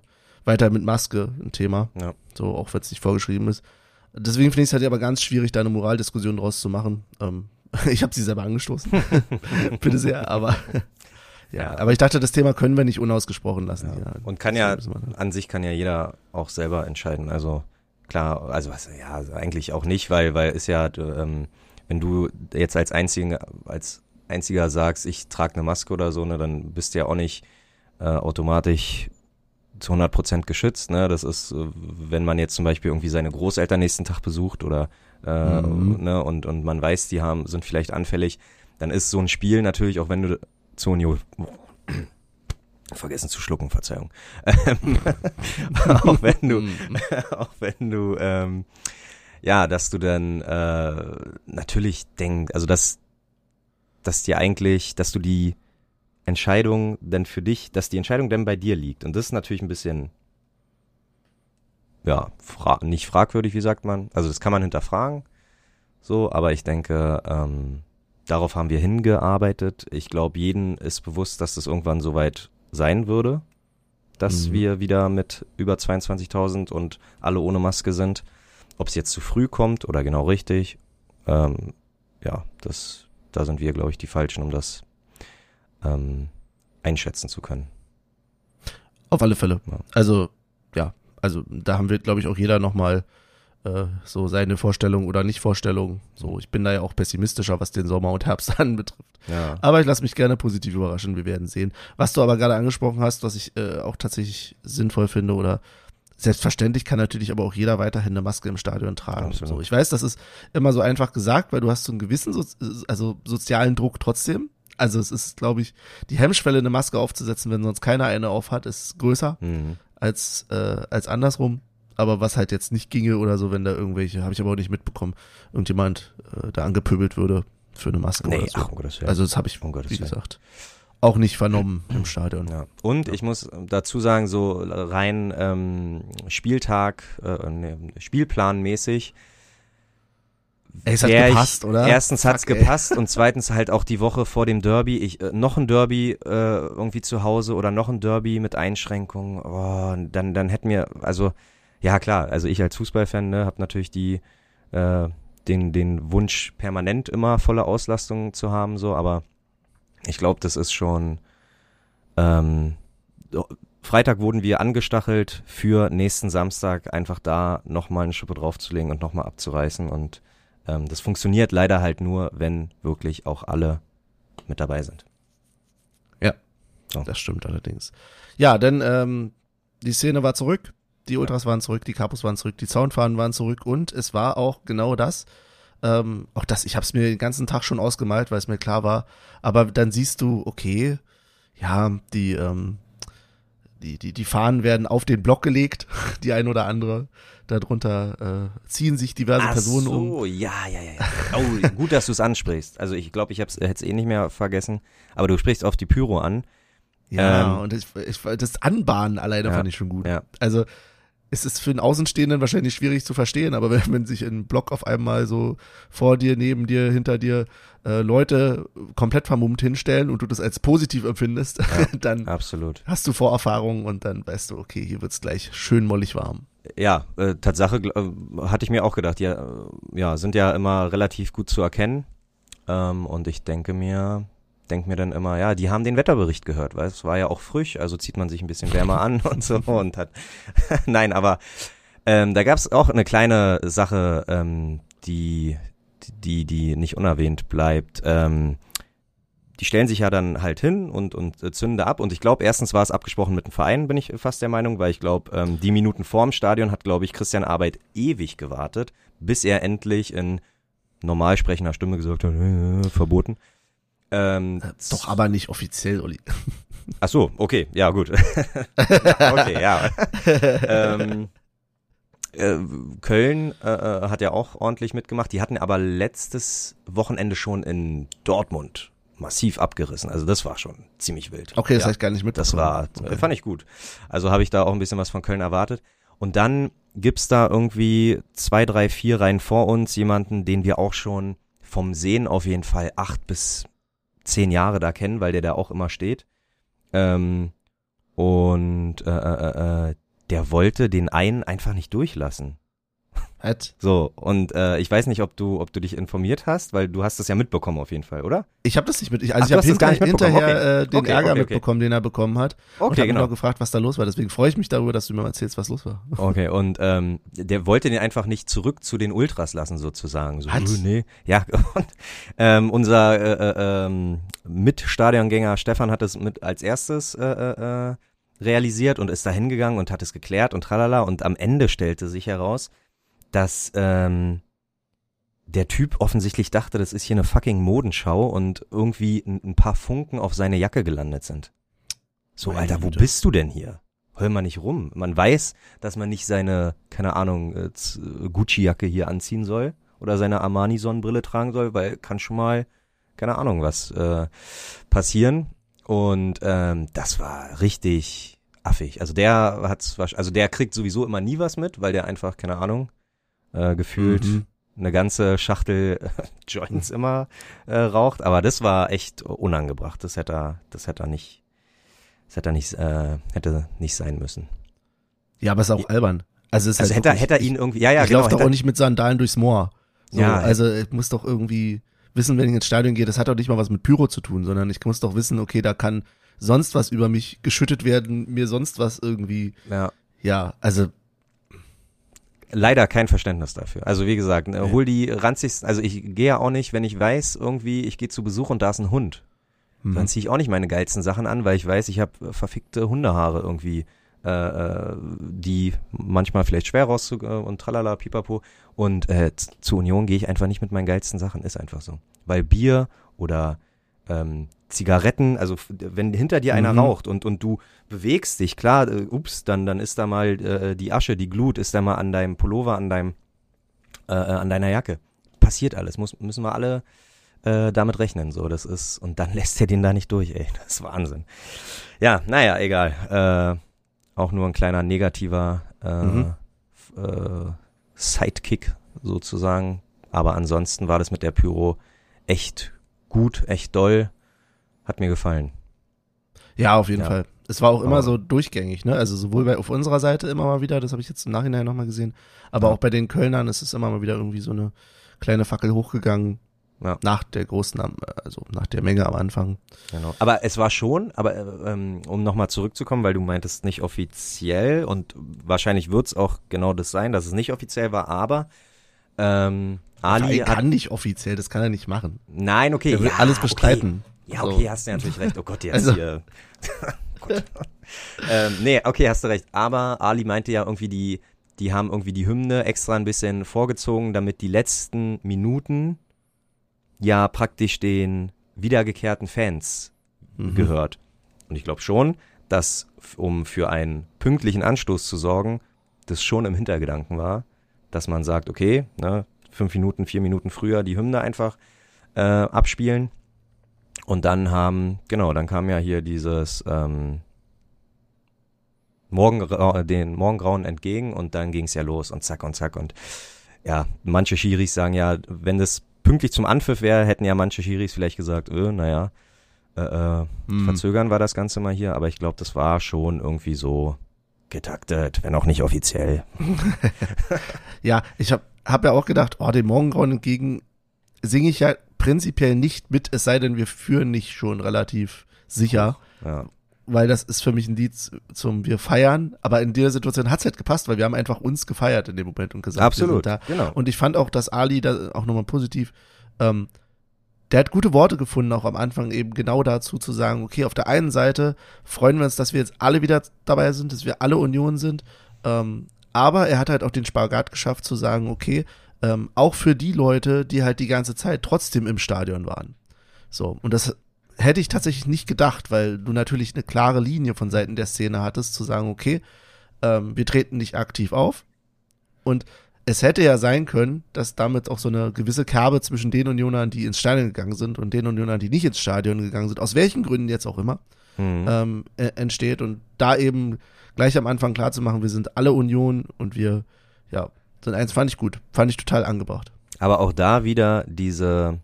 weiter mit Maske ein Thema. Ja. So, auch wenn es nicht vorgeschrieben ist. Deswegen finde ich es halt aber ganz schwierig, da eine Moraldiskussion draus zu machen. Ähm, ich habe sie selber angestoßen. Bitte sehr, aber ja, aber ich dachte, das Thema können wir nicht unausgesprochen lassen. Ja. Und kann ja, an sich kann ja jeder auch selber entscheiden. Also klar, also was, ja, also eigentlich auch nicht, weil, weil ist ja, ähm, wenn du jetzt als einziger, als einziger sagst, ich trage eine Maske oder so, ne, dann bist du ja auch nicht äh, automatisch zu 100 Prozent geschützt. Ne? Das ist, äh, wenn man jetzt zum Beispiel irgendwie seine Großeltern nächsten Tag besucht oder äh, Mhm. ne, und und man weiß, die haben sind vielleicht anfällig, dann ist so ein Spiel natürlich, auch wenn du zur Union vergessen zu schlucken, Verzeihung. Ähm, auch wenn du, Mhm. auch wenn du, ähm, ja, dass du dann äh, natürlich denkst, also dass, dass dir eigentlich, dass du die Entscheidung denn für dich, dass die Entscheidung denn bei dir liegt. Und das ist natürlich ein bisschen, ja, fra nicht fragwürdig, wie sagt man. Also das kann man hinterfragen, so, aber ich denke, ähm, darauf haben wir hingearbeitet. Ich glaube, jeden ist bewusst, dass das irgendwann soweit sein würde, dass Mhm. wir wieder mit über 22.000 und alle ohne Maske sind. Ob es jetzt zu früh kommt oder genau richtig, ähm, ja, das, da sind wir, glaube ich, die Falschen, um das ähm, einschätzen zu können. Auf alle Fälle. Ja. Also, ja, Also da haben wir, glaube ich, auch jeder nochmal äh, so seine Vorstellung oder Nicht-Vorstellung. So, ich bin da ja auch pessimistischer, was den Sommer und Herbst anbetrifft. Ja. Aber ich lasse mich gerne positiv überraschen, wir werden sehen. Was du aber gerade angesprochen hast, was ich äh, auch tatsächlich sinnvoll finde oder selbstverständlich kann natürlich aber auch jeder weiterhin eine Maske im Stadion tragen. So, ich weiß, das ist immer so einfach gesagt, weil du hast so einen gewissen so, also sozialen Druck trotzdem. Also es ist, glaube ich, die Hemmschwelle, eine Maske aufzusetzen, wenn sonst keiner eine aufhat, ist größer Mhm. als, äh, als andersrum. Aber was halt jetzt nicht ginge oder so, wenn da irgendwelche, habe ich aber auch nicht mitbekommen, irgendjemand äh, da angepöbelt würde für eine Maske Nee, oder so. ach, um Gottes Willen. also das habe ich, Um Gottes wie gesagt, auch nicht vernommen im Stadion. Ja. Und ich muss dazu sagen, so rein ähm, Spieltag, äh, nee, Spielplanmäßig. Ey, es hat gepasst, ich, oder? Erstens hat's Fuck, ey. gepasst und zweitens halt auch die Woche vor dem Derby. Ich, äh, noch ein Derby äh, irgendwie zu Hause oder noch ein Derby mit Einschränkungen. Oh, dann, dann hätten wir, also ja klar, also ich als Fußballfan ne, habe natürlich die äh, den, den Wunsch permanent immer volle Auslastung zu haben, so, aber ich glaube, das ist schon ähm, so, Freitag wurden wir angestachelt für nächsten Samstag einfach da nochmal eine Schippe draufzulegen und nochmal abzureißen und ähm, das funktioniert leider halt nur, wenn wirklich auch alle mit dabei sind. Das stimmt allerdings. Ja, denn ähm, die Szene war zurück, die Ultras waren zurück, die Capos waren zurück, die Zaunfahnen waren zurück und es war auch genau das. Ähm, auch das, ich habe es mir den ganzen Tag schon ausgemalt, weil es mir klar war. Aber dann siehst du, okay, ja, die, ähm, die, die, die Fahnen werden auf den Block gelegt, die ein oder andere. Darunter äh, ziehen sich diverse Personen um. so, ja, ja, ja. ja. Oh, gut, dass du es ansprichst. Also ich glaube, ich hätte es eh nicht mehr vergessen, aber du sprichst auf die Pyro an. Ja, Ähm, und ich, ich, das Anbahnen alleine Ja, fand ich schon gut. ja. Also es ist für einen Außenstehenden wahrscheinlich schwierig zu verstehen, aber wenn, wenn sich in einem Block auf einmal so vor dir, neben dir, hinter dir äh, Leute komplett vermummt hinstellen und du das als positiv empfindest, dann Absolut. hast du Vorerfahrungen und dann weißt du, okay, hier wird's gleich schön mollig warm. Ja, äh, Tatsache äh, hatte ich mir auch gedacht. Ja, äh, ja, sind ja immer relativ gut zu erkennen. Ähm, und ich denke mir, denke mir dann immer, ja, die haben den Wetterbericht gehört, weil es war ja auch frisch, also zieht man sich ein bisschen wärmer an und so und hat. Nein, aber ähm, da gab es auch eine kleine Sache, ähm, die, die, die nicht unerwähnt bleibt. Ähm, die stellen sich ja dann halt hin und, und äh, zünden ab. Und ich glaube, erstens war es abgesprochen mit dem Verein, bin ich fast der Meinung, weil ich glaube, ähm, die Minuten vorm Stadion hat, glaube ich, Christian Arbeit ewig gewartet, bis er endlich in normal sprechender Stimme gesagt hat, äh, verboten. Ähm, Doch aber nicht offiziell, Olli. Ach so, okay, ja gut. okay, ja. ähm, äh, Köln äh, äh, hat ja auch ordentlich mitgemacht. Die hatten aber letztes Wochenende schon in Dortmund massiv abgerissen. Also das war schon ziemlich wild. Okay, das ja, hab ich gar nicht Das mitbekommen. war, Okay. fand ich gut. Also habe ich da auch ein bisschen was von Köln erwartet. Und dann gibt's da irgendwie zwei, drei, vier Reihen vor uns jemanden, den wir auch schon vom Sehen auf jeden Fall acht bis zehn Jahre da kennen, weil der da auch immer steht. Ähm, und äh, äh, äh, der wollte den einen einfach nicht durchlassen. Hat. So, und äh, ich weiß nicht, ob du, ob du dich informiert hast, weil du hast das ja mitbekommen auf jeden Fall, oder? Ich habe das nicht mit. Ich, also Ach, ich habe hinter, nicht mitbekommen. hinterher äh, den Okay, Ärger okay, okay. mitbekommen, den er bekommen hat. und Okay, hab genau. mich auch gefragt, was da los war. Deswegen freue ich mich darüber, dass du mir mal erzählst, was los war. Okay, und ähm, der wollte den einfach nicht zurück zu den Ultras lassen, sozusagen. So, äh, nee. Ja, und ähm, unser äh, äh, ähm, Mitstadiongänger Stefan hat es mit als erstes äh, äh, äh, realisiert und ist da hingegangen und hat es geklärt und tralala. Und am Ende stellte sich heraus, dass ähm, der Typ offensichtlich dachte, das ist hier eine fucking Modenschau und irgendwie ein, ein paar Funken auf seine Jacke gelandet sind. So, Meine Alter, wo Güte. bist du denn hier? Heul mal nicht rum. Man weiß, dass man nicht seine, keine Ahnung, äh, Z- Gucci-Jacke hier anziehen soll oder seine Armani-Sonnenbrille tragen soll, weil kann schon mal, keine Ahnung, was äh, passieren. Und ähm, das war richtig affig. Also der hat's, also der kriegt sowieso immer nie was mit, weil der einfach, keine Ahnung, äh, gefühlt Mhm. eine ganze Schachtel Joints immer äh, raucht. Aber das war echt unangebracht. Das hätte er, das hätte er nicht, das hätte er nicht, äh, hätte nicht sein müssen. Ja, aber ist auch albern. Also, es ist Also halt hätte wirklich- hätte er ihn irgendwie, ja, ja, ich genau. laufe doch auch nicht mit Sandalen durchs Moor. So, Ja, also ich muss doch irgendwie wissen, wenn ich ins Stadion gehe, das hat doch nicht mal was mit Pyro zu tun, sondern ich muss doch wissen, okay, da kann sonst was über mich geschüttet werden, mir sonst was irgendwie, ja. ja, also leider kein Verständnis dafür. Also wie gesagt, äh, hol die ranzigsten, also ich gehe ja auch nicht, wenn ich weiß, irgendwie, ich gehe zu Besuch und da ist ein Hund. Mhm. Dann ziehe ich auch nicht meine geilsten Sachen an, weil ich weiß, ich habe verfickte Hundehaare irgendwie, äh, äh, die manchmal vielleicht schwer raus äh, und tralala, pipapo. Und äh, zur Union gehe ich einfach nicht mit meinen geilsten Sachen, ist einfach so. Weil Bier oder ähm, Zigaretten, also wenn hinter dir einer Mhm. raucht und, und du bewegst dich, klar, äh, ups, dann, dann ist da mal äh, die Asche, die Glut ist da mal an deinem Pullover, an deinem, äh, äh, an deiner Jacke. Passiert alles, muss, müssen wir alle äh, damit rechnen, so, das ist, und dann lässt er den da nicht durch, ey, das ist Wahnsinn. Ja, naja, egal, äh, auch nur ein kleiner negativer äh, Mhm. äh, Sidekick sozusagen, aber ansonsten war das mit der Pyro echt gut, echt doll, hat mir gefallen. Ja, auf jeden Ja. Fall. Es war auch immer Aber- so durchgängig, ne? Also sowohl bei, auf unserer Seite immer mal wieder, das habe ich jetzt im Nachhinein nochmal gesehen, aber Ja. auch bei den Kölnern ist es immer mal wieder irgendwie so eine kleine Fackel hochgegangen. Ja. Nach der großen, also nach der Menge am Anfang. Genau. Aber es war schon, aber äh, ähm, um nochmal zurückzukommen, weil du meintest nicht offiziell und wahrscheinlich wird's auch genau das sein, dass es nicht offiziell war, aber ähm, Ali Er kann nicht offiziell, das kann er nicht machen. Nein, okay. Er will ja, alles bestreiten. Okay. Ja, So. okay, hast du natürlich recht. Oh Gott, jetzt Also- hier. Gott. ähm, nee, okay, hast du recht. Aber Ali meinte ja irgendwie, die, die haben irgendwie die Hymne extra ein bisschen vorgezogen, damit die letzten Minuten ja praktisch den wiedergekehrten Fans Mhm. gehört. Und ich glaube schon, dass, um für einen pünktlichen Anstoß zu sorgen, das schon im Hintergedanken war, dass man sagt, okay, ne, fünf Minuten, vier Minuten früher die Hymne einfach äh, abspielen. Und dann haben, genau, dann kam ja hier dieses ähm, Morgengra den Morgengrauen entgegen und dann ging es ja los und zack und zack und ja, manche Schiris sagen ja, wenn das pünktlich zum Anpfiff wäre, hätten ja manche Schiris vielleicht gesagt, äh, naja, äh, äh, Hm. verzögern wir das Ganze mal hier, aber ich glaube, das war schon irgendwie so getaktet, wenn auch nicht offiziell. Ja, ich habe hab ja auch gedacht, oh, den Morgengrauen entgegen singe ich ja prinzipiell nicht mit, es sei denn, wir führen nicht schon relativ sicher, Ja. weil das ist für mich ein Lied zum Wir feiern, aber in der Situation hat's halt gepasst, weil wir haben einfach uns gefeiert in dem Moment und gesagt, wir Absolut, sind da. genau. Und ich fand auch, dass Ali da auch nochmal positiv, ähm, der hat gute Worte gefunden, auch am Anfang eben genau dazu zu sagen, okay, auf der einen Seite freuen wir uns, dass wir jetzt alle wieder dabei sind, dass wir alle Union sind, ähm, aber er hat halt auch den Spagat geschafft zu sagen, okay, ähm, auch für die Leute, die halt die ganze Zeit trotzdem im Stadion waren. So, und das hätte ich tatsächlich nicht gedacht, weil du natürlich eine klare Linie von Seiten der Szene hattest, zu sagen, okay, ähm, wir treten nicht aktiv auf. Und es hätte ja sein können, dass damit auch so eine gewisse Kerbe zwischen den Unionern, die ins Stadion gegangen sind und den Unionern, die nicht ins Stadion gegangen sind, aus welchen Gründen jetzt auch immer, Mhm. ähm, äh, entsteht und da eben gleich am Anfang klar zu machen, wir sind alle Union und wir, ja, sind eins, fand ich gut, fand ich total angebracht. Aber auch da wieder diese,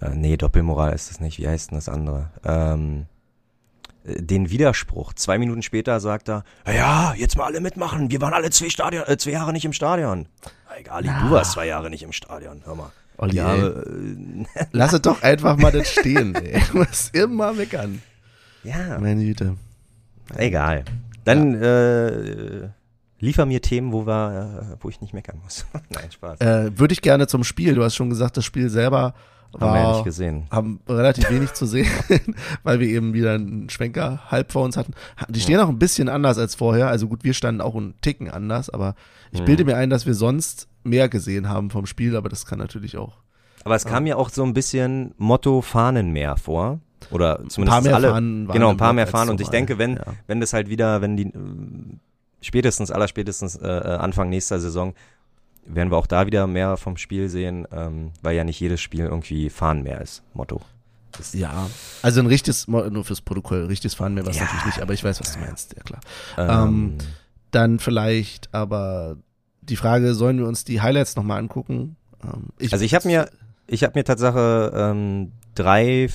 äh, nee, Doppelmoral ist das nicht, wie heißt denn das andere? Ähm, äh, den Widerspruch. Zwei Minuten später sagt er, ja, jetzt mal alle mitmachen, wir waren alle zwei, Stadion, äh, zwei Jahre nicht im Stadion. Na, Egal, du warst zwei Jahre nicht im Stadion, hör mal. Olli, ja, äh, Lass es doch einfach mal das stehen, ey. Du musst immer meckern. ja, Meine Güte. Egal. Dann äh, liefer mir Themen, wo, wir, äh, wo ich nicht meckern muss. Nein, Spaß. Äh, Würde ich gerne zum Spiel. Du hast schon gesagt, das Spiel selber Haben wir ja war, nicht gesehen. haben relativ wenig zu sehen, weil wir eben wieder einen Schwenker halb vor uns hatten. Die stehen auch ein bisschen anders als vorher. Also gut, wir standen auch einen Ticken anders, aber ich Hm. bilde mir ein, dass wir sonst mehr gesehen haben vom Spiel, aber das kann natürlich auch. Aber es kam ja auch so ein bisschen Motto Fahnenmeer vor. Oder zumindest ein paar mehr alle. Fahnen waren genau, ein paar mehr als Fahnen. Und ich denke, wenn, Ja. wenn das halt wieder, wenn die äh, spätestens, allerspätestens äh, äh, Anfang nächster Saison, werden wir auch da wieder mehr vom Spiel sehen, ähm, weil ja nicht jedes Spiel irgendwie Fahnenmeer ist, Motto. Das, Ja, also ein richtiges, nur fürs Protokoll, richtiges Fahren mehr was Ja. natürlich nicht, aber ich weiß, was du meinst, ja klar. ähm, Dann vielleicht aber die Frage, sollen wir uns die Highlights nochmal angucken? Ähm, Also ich habe mir, ich habe mir Tatsache ähm, drei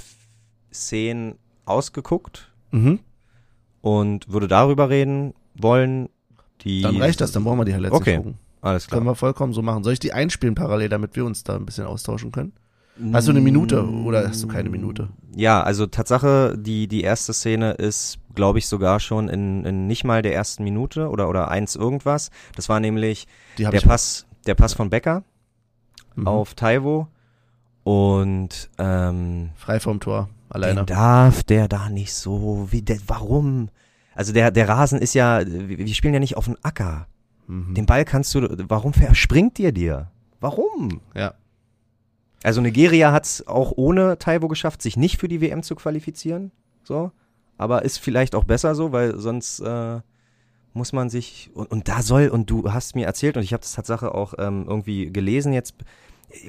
Szenen ausgeguckt Mhm, und würde darüber reden wollen. Die dann reicht das, dann brauchen wir die Highlights Okay. gucken. Alles klar. Können wir vollkommen so machen. Soll ich die einspielen parallel, damit wir uns da ein bisschen austauschen können? Hast du eine Minute oder hast du keine Minute? Ja, also Tatsache, die, die erste Szene ist, glaube ich, sogar schon in, in nicht mal der ersten Minute oder, oder eins irgendwas. Das war nämlich Die der. Pass, der Pass von Becker Mhm. auf Taiwo. Und ähm, Frei vom Tor, alleine. den darf der da nicht so, wie der, warum? Also der, der Rasen ist ja, wir spielen ja nicht auf dem Acker. Mhm. Den Ball kannst du, warum verspringt ihr dir? Warum? Ja. Also Nigeria hat es auch ohne Taiwo geschafft, sich nicht für die WM zu qualifizieren. So. Aber ist vielleicht auch besser so, weil sonst äh, muss man sich. Und, und da soll, und du hast mir erzählt, und ich habe das Tatsache auch ähm, irgendwie gelesen jetzt,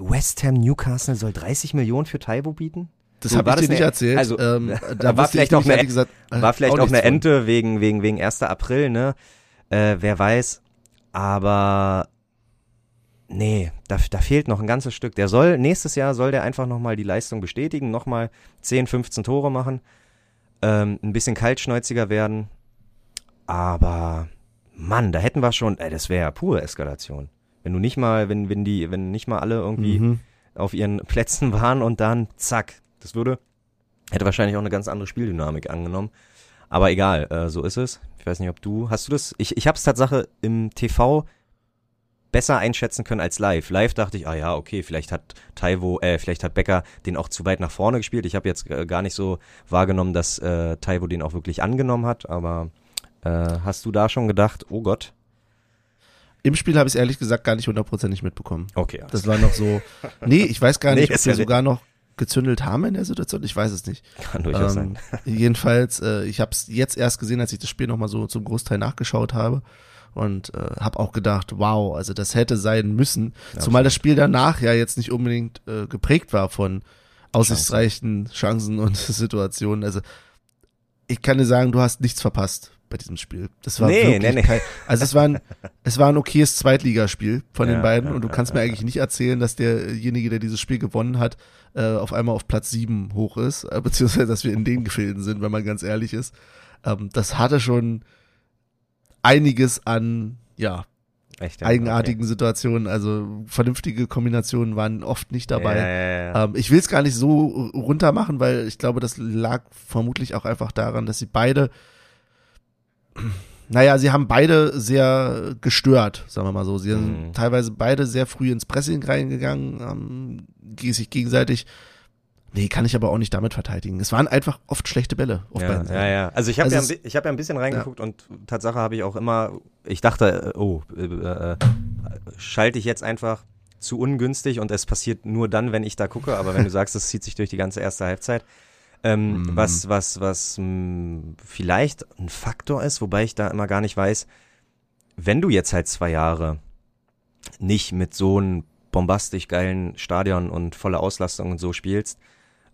West Ham Newcastle soll 30 Millionen für Taiwo bieten? Das So, habe ich dir nicht erzählt. also, ähm, da war vielleicht ich auch eine- gesagt, äh, War vielleicht auch, nichts eine von. Ente wegen, wegen, wegen 1. April, ne? Äh, wer weiß. Aber nee, da, da fehlt noch ein ganzes Stück. Der soll, nächstes Jahr soll der einfach nochmal die Leistung bestätigen, nochmal 10, 15 Tore machen, ähm, ein bisschen kaltschnäuziger werden. Aber Mann, da hätten wir schon, ey, das wäre ja pure Eskalation. Wenn du nicht mal, wenn, wenn die, wenn nicht mal alle irgendwie Mhm. auf ihren Plätzen waren und dann zack, das würde, hätte wahrscheinlich auch eine ganz andere Spieldynamik angenommen. Aber egal, äh, so ist es. Ich weiß nicht, ob du, hast du das? Ich, ich habe es Tatsache im TV besser einschätzen können als live. Live dachte ich, ah ja, okay, vielleicht hat Taiwo, äh, vielleicht hat Becker den auch zu weit nach vorne gespielt. Ich habe jetzt äh, gar nicht so wahrgenommen, dass äh, Taiwo den auch wirklich angenommen hat. Aber äh, hast du da schon gedacht, oh Gott? Im Spiel habe ich es ehrlich gesagt gar nicht hundertprozentig mitbekommen. Okay. Das war noch so. Nee, ich weiß gar Nee, nicht, ob wir ja- sogar noch gezündelt haben in der Situation. Ich weiß es nicht. kann durchaus Ähm, sein. jedenfalls, äh, ich habe es jetzt erst gesehen, als ich das Spiel nochmal so zum Großteil nachgeschaut habe. Und äh, habe auch gedacht, wow, also das hätte sein müssen. Zumal das Spiel danach ja jetzt nicht unbedingt äh, geprägt war von aussichtsreichen Chancen und Situationen. Also ich kann dir sagen, du hast nichts verpasst bei diesem Spiel. Das war Nee, wirklich nee, nee. kein, also es war ein, es war ein okayes Zweitligaspiel von Ja, den beiden ja, und du ja, kannst mir eigentlich nicht erzählen, dass derjenige, der dieses Spiel gewonnen hat, äh, auf einmal auf Platz sieben hoch ist, äh, beziehungsweise dass wir in den Gefilden sind, wenn man ganz ehrlich ist. Ähm, das hatte schon einiges an, ja, Echt, ja, eigenartigen Situationen, also vernünftige Kombinationen waren oft nicht okay. dabei. Ja, ja, ja. Ähm, ich will es gar nicht so runter machen, weil ich glaube, das lag vermutlich auch einfach daran, dass sie beide, naja, sie haben beide sehr gestört, sagen wir mal so. Sie sind Mhm. teilweise beide sehr früh ins Pressing reingegangen, haben sich gegenseitig, nee, kann ich aber auch nicht damit verteidigen. Es waren einfach oft schlechte Bälle auf ja, beiden ja, Seiten. ja. Also ich habe Also ja, ich hab ja ein bisschen reingeguckt und Tatsache habe ich auch immer, ich dachte, äh, oh, äh, äh, schalte ich jetzt einfach zu ungünstig und es passiert nur dann, wenn ich da gucke. Aber wenn du sagst, es zieht sich durch die ganze erste Halbzeit, ähm, Mhm. was, was, was mh, vielleicht ein Faktor ist, wobei ich da immer gar nicht weiß, wenn du jetzt halt zwei Jahre nicht mit so einem bombastisch geilen Stadion und volle Auslastung und so spielst,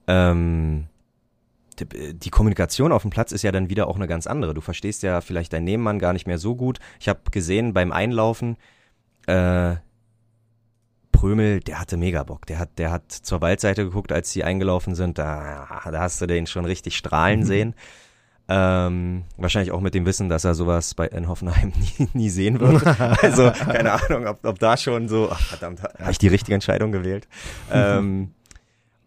ähm, die, die Kommunikation auf dem Platz ist ja dann wieder auch eine ganz andere. Du verstehst ja vielleicht deinen Nebenmann gar nicht mehr so gut. Ich habe gesehen beim Einlaufen, äh, Prömel, der hatte mega Bock. Der hat, der hat zur Waldseite geguckt, als sie eingelaufen sind. Da, da hast du den schon richtig strahlen sehen. Ähm, wahrscheinlich auch mit dem Wissen, dass er sowas bei in Hoffenheim nie, nie sehen wird. Also keine Ahnung, ob, ob da schon so, ach, verdammt, habe ich die richtige Entscheidung gewählt. ähm,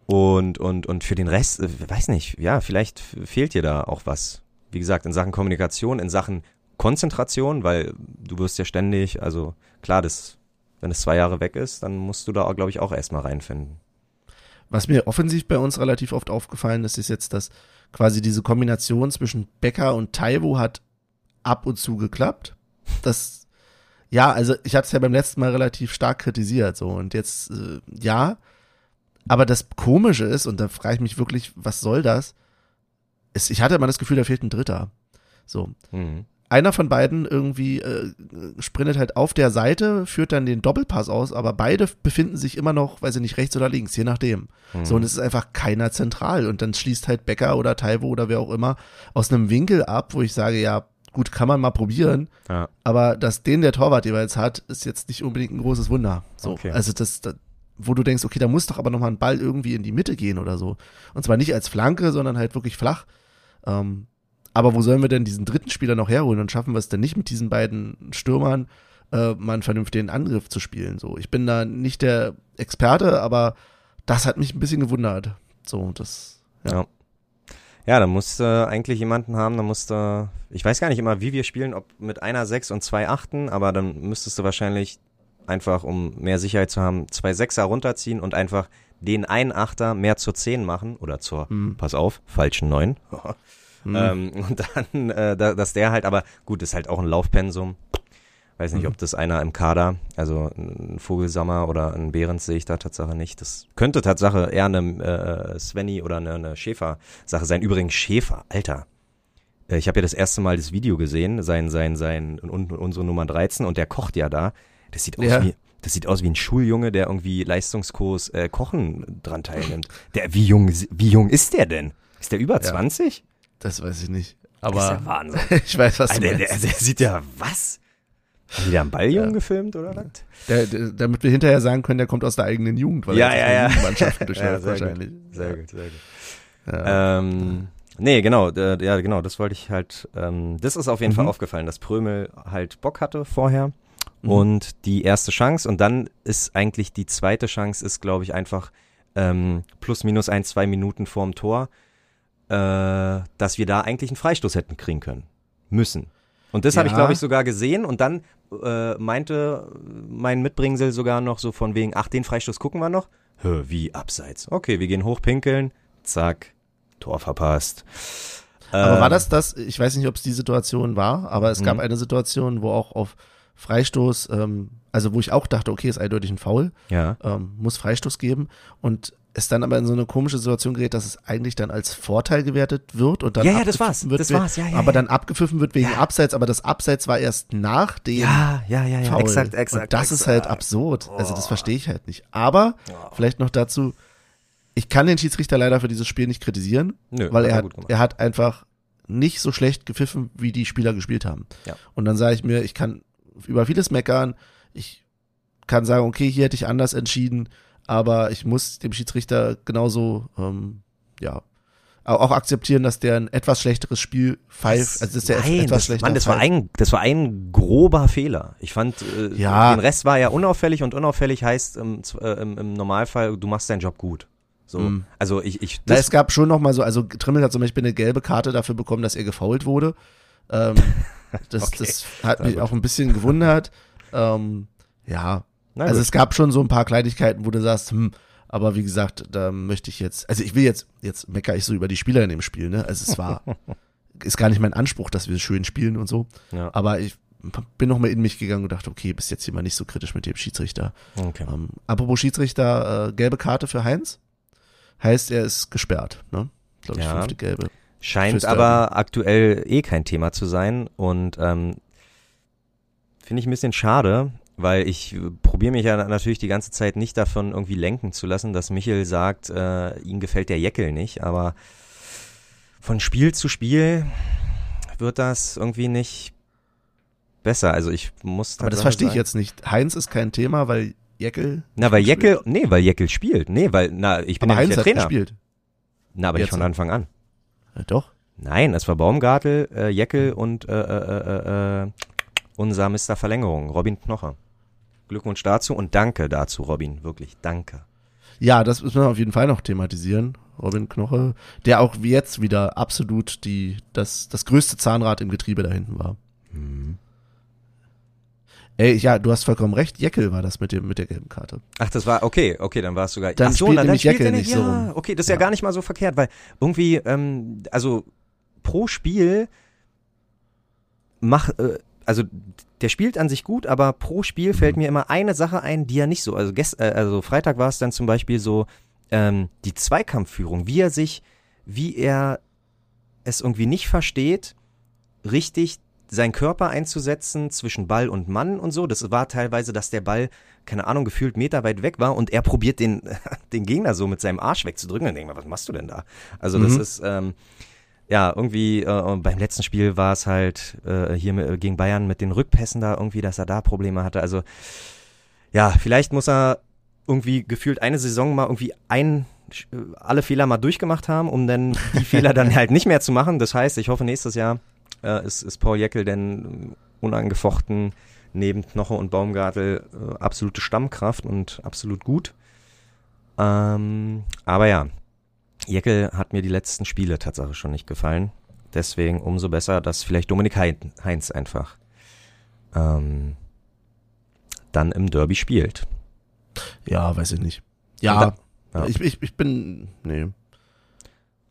und, und, und für den Rest, äh, weiß nicht, ja, vielleicht fehlt dir da auch was. Wie gesagt, in Sachen Kommunikation, in Sachen Konzentration, weil du wirst ja ständig, also klar, das, wenn es zwei Jahre weg ist, dann musst du da, glaube ich, auch erstmal reinfinden. Was mir offensiv bei uns relativ oft aufgefallen ist, ist jetzt, dass quasi diese Kombination zwischen Becker und Taiwo hat ab und zu geklappt. Das, ja, also ich hatte es ja beim letzten Mal relativ stark kritisiert, so und jetzt, äh, ja, aber das Komische ist, und da frage ich mich wirklich, was soll das? Ist, ich hatte immer das Gefühl, da fehlt ein Dritter. So, Mhm. Einer von beiden irgendwie äh, sprintet halt auf der Seite, führt dann den Doppelpass aus, aber beide befinden sich immer noch, weiß ich nicht, rechts oder links, je nachdem. Mhm. So, und es ist einfach keiner zentral. Und dann schließt halt Becker oder Taiwo oder wer auch immer aus einem Winkel ab, wo ich sage, ja, gut, kann man mal probieren, Ja. aber dass den der Torwart jeweils hat, ist jetzt nicht unbedingt ein großes Wunder. So, Okay. also das, das, wo du denkst, okay, da muss doch aber nochmal ein Ball irgendwie in die Mitte gehen oder so. Und zwar nicht als Flanke, sondern halt wirklich flach. Ähm, aber wo sollen wir denn diesen dritten Spieler noch herholen und schaffen wir es denn nicht mit diesen beiden Stürmern äh, mal einen vernünftigen Angriff zu spielen? So, ich bin da nicht der Experte, aber das hat mich ein bisschen gewundert. So, das, ja. Ja. Ja, da musst du eigentlich jemanden haben, da musst du, ich weiß gar nicht immer, wie wir spielen, ob mit einer 6 und zwei Achten, aber dann müsstest du wahrscheinlich einfach, um mehr Sicherheit zu haben, zwei Sechser runterziehen und einfach den einen Achter mehr zur 10 machen oder zur, Hm. pass auf, falschen 9. Hm. Ähm, und dann, äh, da, dass der halt, aber gut, ist halt auch ein Laufpensum. Weiß nicht, Mhm. ob das einer im Kader, also ein Vogelsammer oder ein Behrens sehe ich da Tatsache nicht. Das könnte Tatsache eher eine äh, Svenny oder eine, eine Schäfer-Sache sein. Übrigens Schäfer, Alter. Äh, Ich habe ja das erste Mal das Video gesehen, sein, sein, sein, und unsere Nummer 13 und der kocht ja da. Das sieht aus Ja. wie, das sieht aus wie ein Schuljunge, der irgendwie Leistungskurs äh, Kochen dran teilnimmt. Der, wie jung, wie jung ist der denn? Ist der über Ja. 20? Das weiß ich nicht. das ist Aber ja Wahnsinn. ich weiß, was du Alter, der, der, meinst. der sieht ja, was? Haben die da einen Balljungen Ja. gefilmt oder was? Der, der, damit wir hinterher sagen können, der kommt aus der eigenen Jugend, weil Ja, er ja, ja. Mannschaften durchläuft Ja, sehr gut. wahrscheinlich. Sehr gut, sehr gut. Ja. Ähm, nee, genau, äh, ja, genau, das wollte ich halt, ähm, das ist auf jeden Mhm. Fall aufgefallen, dass Prömel halt Bock hatte vorher Mhm. und die erste Chance und dann ist eigentlich die zweite Chance ist, glaube ich, einfach ähm, plus minus ein, zwei Minuten vorm Tor, äh, dass wir da eigentlich einen Freistoß hätten kriegen können. Müssen. Und das habe ich, Ja. glaube ich, sogar gesehen und dann äh, meinte mein Mitbringsel sogar noch so von wegen, ach, den Freistoß gucken wir noch. Hö, wie abseits. Okay, wir gehen hochpinkeln. Zack, Tor verpasst. Aber Ähm, war das das, ich weiß nicht, ob es die Situation war, aber es gab Mhm. eine Situation, wo auch auf Freistoß, ähm, also wo ich auch dachte, okay, ist eindeutig ein Foul, Ja. ähm, muss Freistoß geben und es dann aber in so eine komische Situation gerät, dass es eigentlich dann als Vorteil gewertet wird und dann Ja, ja, das war's, wird, das war's, ja, ja, aber ja. dann abgepfiffen wird wegen. Abseits, aber das Abseits war erst nach dem Ja, ja, ja, ja, Foul. exakt, exakt. und das ist exakt. halt absurd. Also das verstehe ich halt nicht. Aber vielleicht noch dazu, ich kann den Schiedsrichter leider für dieses Spiel nicht kritisieren, Nö, weil er hat, er hat einfach nicht so schlecht gepfiffen, wie die Spieler gespielt haben. Ja. Und dann sage ich mir, ich kann über vieles meckern, ich kann sagen, okay, hier hätte ich anders entschieden, aber ich muss dem Schiedsrichter genauso, ähm, ja, au- auch akzeptieren, dass der ein etwas schlechteres Spiel pfeift, also dass der Nein, etwas das, Mann, das war ein, das war ein grober Fehler. Ich fand, äh, Ja. den Rest war ja unauffällig und unauffällig heißt im, äh, im, im Normalfall, du machst deinen Job gut. So, Mhm. also ich, ich, Na, das, es gab schon noch mal so, also Trimmel hat zum Beispiel eine gelbe Karte dafür bekommen, dass er gefault wurde. Ähm, das, Okay. das hat mich auch ein bisschen gewundert. Ähm, ja, na also gut. es gab schon so ein paar Kleinigkeiten, wo du sagst, hm, aber wie gesagt, da möchte ich jetzt, also ich will jetzt, jetzt meckere ich so über die Spieler in dem Spiel, ne? Also es war, ist gar nicht mein Anspruch, dass wir schön spielen und so. ja, Aber ich bin noch mal in mich gegangen und dachte, okay, bist jetzt hier mal nicht so kritisch mit dem Schiedsrichter. okay. Ähm, apropos Schiedsrichter, äh, gelbe Karte für Heinz. Heißt, er ist gesperrt, ne? Glaube ich, Ja. fünfte gelbe. Scheint aber aktuell eh kein Thema zu sein und ähm, finde ich ein bisschen schade, weil ich äh, probiere mich ja natürlich die ganze Zeit nicht davon irgendwie lenken zu lassen, dass Michel sagt, äh, ihm gefällt der Jeckel nicht, aber von Spiel zu Spiel wird das irgendwie nicht besser. Also ich muss Aber das verstehe ich sagen- jetzt nicht. Heinz ist kein Thema, weil Jeckel. Na, weil spielt. Jeckel, nee, weil Jeckel spielt. Nee, weil, na, ich bin Aber ja nicht Heinz der hat Trainer. gespielt. Na, aber nicht Jetzt. von Anfang an. Ja, doch. Nein, es war Baumgartel, äh, Jeckel und äh, äh, äh, äh, unser Mr. Verlängerung, Robin Knocher. Glückwunsch dazu und danke dazu, Robin. Wirklich, danke. Ja, das müssen wir auf jeden Fall noch thematisieren. Robin Knoche, der auch wie jetzt wieder absolut die, das, das größte Zahnrad im Getriebe da hinten war. Mhm. Ey, ja, du hast vollkommen recht. Jeckel war das mit dem, mit der gelben Karte. Ach, das war, okay, okay, dann war es sogar. Dann Ach so, spielt nämlich spielt Jeckel nicht so ja, rum. Okay, das ist ja. Ja. gar nicht mal so verkehrt, weil irgendwie, ähm, also pro Spiel mach, äh, also der spielt an sich gut, aber pro Spiel fällt Mhm. mir immer eine Sache ein, die er nicht so. Also, gest, äh, also Freitag war es dann zum Beispiel so ähm, die Zweikampfführung, wie er sich, wie er es irgendwie nicht versteht, richtig seinen Körper einzusetzen zwischen Ball und Mann und so. Das war teilweise, dass der Ball, keine Ahnung, gefühlt Meter weit weg war und er probiert den, den Gegner so mit seinem Arsch wegzudrücken. Dann ich mir, was machst du denn da? Also das Mhm. ist, ähm, ja, irgendwie äh, beim letzten Spiel war es halt äh, hier mit, gegen Bayern mit den Rückpässen da irgendwie, dass er da Probleme hatte. Also ja, vielleicht muss er irgendwie gefühlt eine Saison mal irgendwie ein äh, alle Fehler mal durchgemacht haben, um dann die Fehler dann halt nicht mehr zu machen. Das heißt, ich hoffe nächstes Jahr äh, ist, ist Paul Jeckel denn äh, unangefochten neben Knoche und Baumgartel äh, absolute Stammkraft und absolut gut. Ähm, aber ja, Jeckel hat mir die letzten Spiele Tatsache schon nicht gefallen. Deswegen umso besser, dass vielleicht Dominik Hein- Heinz einfach ähm, dann im Derby spielt. Ja, weiß ich nicht. Ja, da- ja. Ich, ich, ich bin, nee.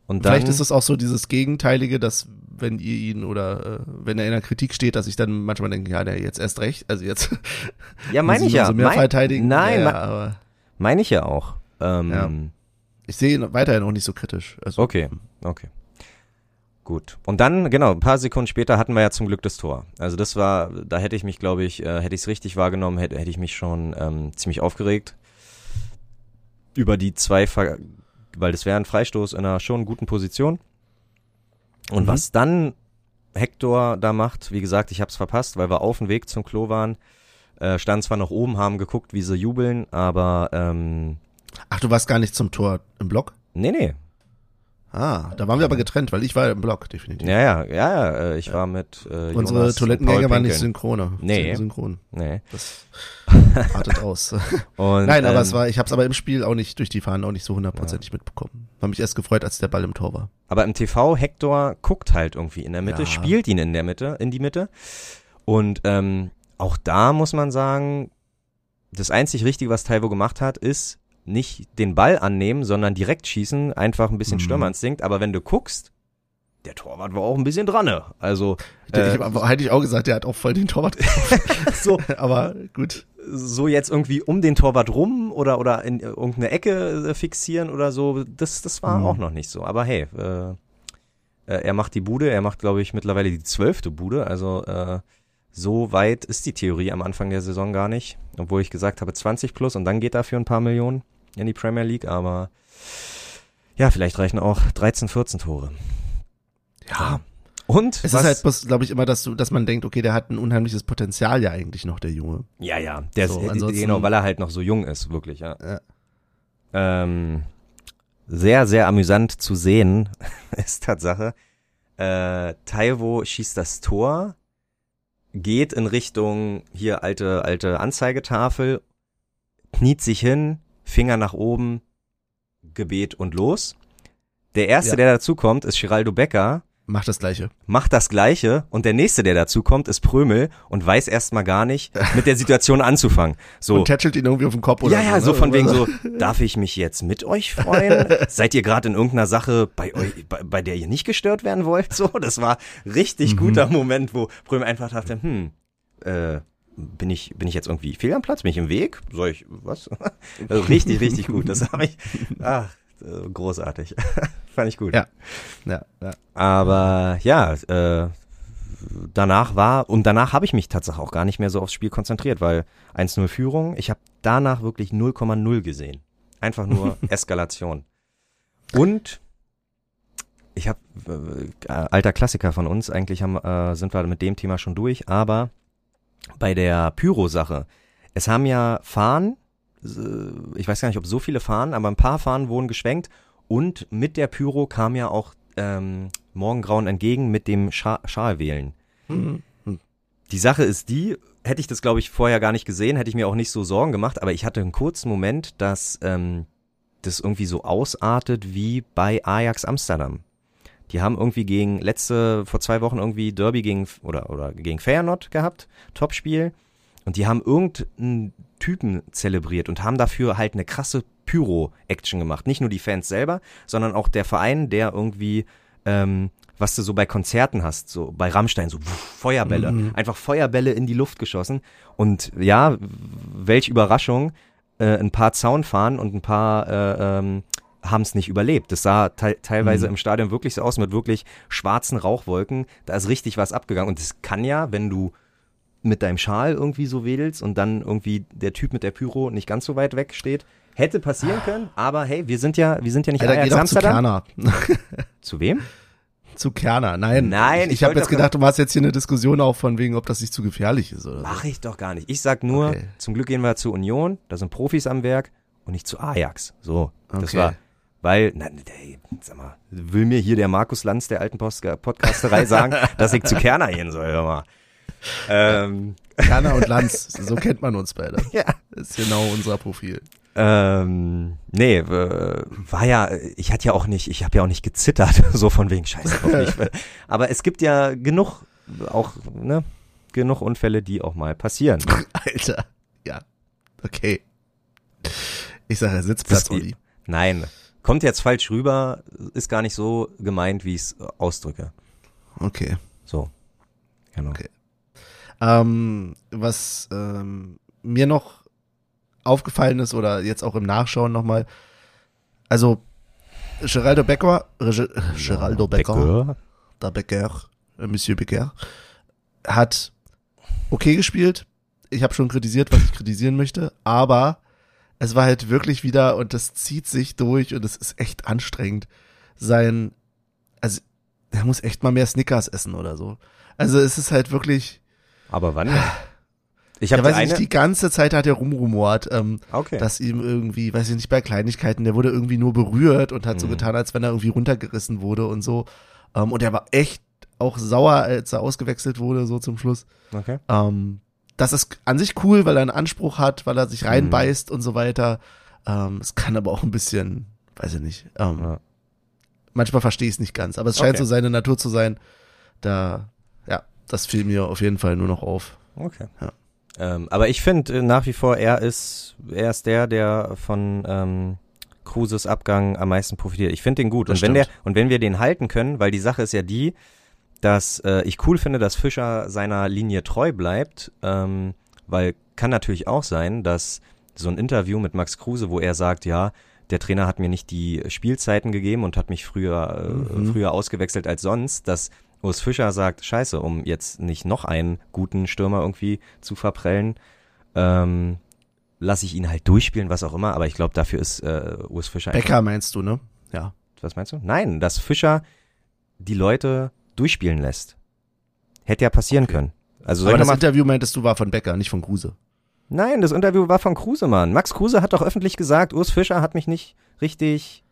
Und dann, Vielleicht ist es auch so dieses Gegenteilige, dass wenn ihr ihn oder äh, wenn er in der Kritik steht, dass ich dann manchmal denke, ja, der jetzt erst recht, also jetzt ja, meine ich ja. umso mehr Mein- verteidigen. Nein, ja, ja, meine ich ja auch. Ähm, Ja. Ich sehe ihn weiterhin auch nicht so kritisch. Also, Okay, okay. Gut. Und dann, genau, ein paar Sekunden später hatten wir ja zum Glück das Tor. Also das war, da hätte ich mich, glaube ich, äh, hätte ich es richtig wahrgenommen, hätte, hätte ich mich schon ähm, ziemlich aufgeregt über die zwei, Ver weil das wäre ein Freistoß in einer schon guten Position. Und Mhm. was dann Hector da macht, wie gesagt, ich habe es verpasst, weil wir auf dem Weg zum Klo waren, äh, standen zwar noch oben, haben geguckt, wie sie jubeln, aber ähm, Ach, du warst gar nicht zum Tor im Block? nee, nee, Ah, da waren wir aber getrennt, weil ich war im Block, definitiv. Ja, ja, ja, ja, äh, ich war mit äh, Unsere Jonas Toilettengänge waren nicht Pinkeln. synchrone. Nee. Synchron. Nee. Das artet aus. Und, Nein, aber ähm, es war, ich habe es aber im Spiel auch nicht durch die Fahnen auch nicht so hundertprozentig mitbekommen. Habe mich erst gefreut, als der Ball im Tor war. Aber im TV, Hector guckt halt irgendwie in der Mitte, Ja. spielt ihn in der Mitte, in die Mitte. Und ähm, auch da muss man sagen, das einzig Richtige, was Taiwo gemacht hat, ist nicht den Ball annehmen, sondern direkt schießen, einfach ein bisschen Mhm. Stürmerinstinkt. Aber wenn du guckst, der Torwart war auch ein bisschen dran. ne? Also äh, ich hätte ich auch gesagt, der hat auch voll den Torwart so, aber gut. so jetzt irgendwie um den Torwart rum oder oder in irgendeine Ecke äh, fixieren oder so, das das war Mhm. auch noch nicht so. Aber hey, äh, äh, er macht die Bude, er macht glaube ich mittlerweile die zwölfte Bude, also äh, so weit ist die Theorie am Anfang der Saison gar nicht, obwohl ich gesagt habe 20 plus und dann geht er für ein paar Millionen in die Premier League, aber ja, vielleicht reichen auch 13, 14 Tore. Ja. Und Es was, ist halt, glaube ich, immer, dass du, dass man denkt, okay, der hat ein unheimliches Potenzial ja eigentlich noch, der Junge. Ja, ja, der So, ist, ansonsten- genau, weil er halt noch so jung ist, wirklich, ja. Ja. Ähm, sehr, sehr amüsant zu sehen ist Tatsache. Äh, Taiwo schießt das Tor, geht in Richtung hier alte, alte Anzeigetafel, kniet sich hin, Finger nach oben, Gebet und los. Der erste, Ja. der dazu kommt, ist Geraldo Becker, Macht das Gleiche. macht das Gleiche und der nächste, der dazu kommt, ist Prömel und weiß erstmal gar nicht, mit der Situation anzufangen. So. Und tätschelt ihn irgendwie auf den Kopf oder Ja, so. ja, ne? so von wegen so, darf ich mich jetzt mit euch freuen? Seid ihr gerade in irgendeiner Sache, bei, euch, bei, bei der ihr nicht gestört werden wollt? So, das war richtig Mhm. guter Moment, wo Prüm einfach dachte, hm, äh, bin ich, bin ich jetzt irgendwie fehl am Platz? Bin ich im Weg? Soll ich, was? Also richtig, richtig gut. Das habe ich, ach, äh, großartig. Fand ich gut. Ja. Ja, ja. Aber ja, äh, danach war, und danach habe ich mich tatsächlich auch gar nicht mehr so aufs Spiel konzentriert, weil 1-0 Führung, ich habe danach wirklich 0,0 gesehen. Einfach nur Eskalation. Und ich habe, äh, alter Klassiker von uns, eigentlich haben, äh, sind wir mit dem Thema schon durch, aber bei der Pyro-Sache, es haben ja Fahnen, äh, ich weiß gar nicht, ob so viele Fahnen, aber ein paar Fahnen wurden geschwenkt und mit der Pyro kam ja auch ähm, Morgengrauen entgegen mit dem Scha Schalwählen. Mhm. Die Sache ist die, hätte ich das glaube ich vorher gar nicht gesehen, hätte ich mir auch nicht so Sorgen gemacht, aber ich hatte einen kurzen Moment, dass ähm, das irgendwie so ausartet wie bei Ajax Amsterdam. Die haben irgendwie gegen letzte, vor zwei Wochen irgendwie Derby gegen, oder, oder gegen Feyenoord gehabt, Topspiel. Und die haben irgendeinen Typen zelebriert und haben dafür halt eine krasse Pyro-Action gemacht. Nicht nur die Fans selber, sondern auch der Verein, der irgendwie, ähm, was du so bei Konzerten hast, so bei Rammstein, so wuff, Feuerbälle. Mhm. Einfach Feuerbälle in die Luft geschossen. Und ja, welch Überraschung, äh, ein paar Zaunfahnen und ein paar äh, ähm, haben es nicht überlebt. Das sah te teilweise Mhm. im Stadion wirklich so aus mit wirklich schwarzen Rauchwolken. Da ist richtig was abgegangen. Und das kann ja, wenn du mit deinem Schal irgendwie so wedelst und dann irgendwie der Typ mit der Pyro nicht ganz so weit weg steht. Hätte passieren können, aber hey, wir sind ja, wir sind ja nicht Alter, Ajax geh zu Amsterdam. Kerner. Zu wem? zu Kerner. Nein. Nein, Ich, ich habe jetzt gedacht, du machst jetzt hier eine Diskussion auch von wegen, ob das nicht zu gefährlich ist oder so. Mach ich doch gar nicht. Ich sag nur, Okay. zum Glück gehen wir zu Union, da sind Profis am Werk und nicht zu Ajax. So, das Okay. war, weil, na, ey, sag mal, will mir hier der Markus Lanz der alten Post Podcasterei sagen, dass ich zu Kerner gehen soll, hör mal. Ähm, Kerner und Lanz, so kennt man uns beide. ja. Das ist genau unser Profil. Ähm, nee, äh, war ja, ich hatte ja auch nicht, ich habe ja auch nicht gezittert, so von wegen Scheiße auf mich. Aber es gibt ja genug, auch, ne, genug Unfälle, die auch mal passieren. Alter. Ja. Okay. Ich sage Sitzplatz, Olli. Nein, kommt jetzt falsch rüber, ist gar nicht so gemeint, wie ich es ausdrücke. Okay. So. Genau. Okay. Ähm, was ähm, mir noch aufgefallen ist oder jetzt auch im Nachschauen nochmal, also Geraldo Becker, Ge- Geraldo Becker, der Becker, äh, Monsieur Becker, hat okay gespielt. Ich habe schon kritisiert, was ich kritisieren möchte, aber es war halt wirklich wieder, und das zieht sich durch und es ist echt anstrengend, sein, also er muss echt mal mehr Snickers essen oder so. Also es ist halt wirklich, Aber wann? Ich ja, habe weiß ich eine. nicht, die ganze Zeit hat er rumrumort, ähm, okay. dass ihm irgendwie, weiß ich nicht, bei Kleinigkeiten, der wurde irgendwie nur berührt und hat so Mhm. getan, als wenn er irgendwie runtergerissen wurde und so. Ähm, und er war echt auch sauer, als er ausgewechselt wurde, so zum Schluss. okay. Ähm, das ist an sich cool, weil er einen Anspruch hat, weil er sich Mhm. reinbeißt und so weiter. Ähm, es kann aber auch ein bisschen, weiß ich nicht. Ähm, Ja. Manchmal verstehe ich es nicht ganz, aber es scheint Okay. so seine Natur zu sein. Da, ja, das fiel mir auf jeden Fall nur noch auf. Okay. Ja. Ähm, aber ich finde äh, nach wie vor, er ist, er ist der, der von ähm, Cruises Abgang am meisten profitiert. Ich finde den gut. Das und wenn der, und wenn wir den halten können, weil die Sache ist ja die, dass äh, ich cool finde, dass Fischer seiner Linie treu bleibt, ähm, weil kann natürlich auch sein, dass so ein Interview mit Max Kruse, wo er sagt, ja, der Trainer hat mir nicht die Spielzeiten gegeben und hat mich früher, äh, Mhm. früher ausgewechselt als sonst, dass Urs Fischer sagt, scheiße, um jetzt nicht noch einen guten Stürmer irgendwie zu verprellen, ähm, lasse ich ihn halt durchspielen, was auch immer, aber ich glaube, dafür ist äh, Urs Fischer Becker meinst du, ne? Ja. was meinst du? Nein, dass Fischer die Leute durchspielen lässt. Hätte ja passieren können. Also Aber das mal, Interview meintest du war von Becker, nicht von Kruse. Nein, das Interview war von Kruse, Mann. Max Kruse hat doch öffentlich gesagt, Urs Fischer hat mich nicht richtig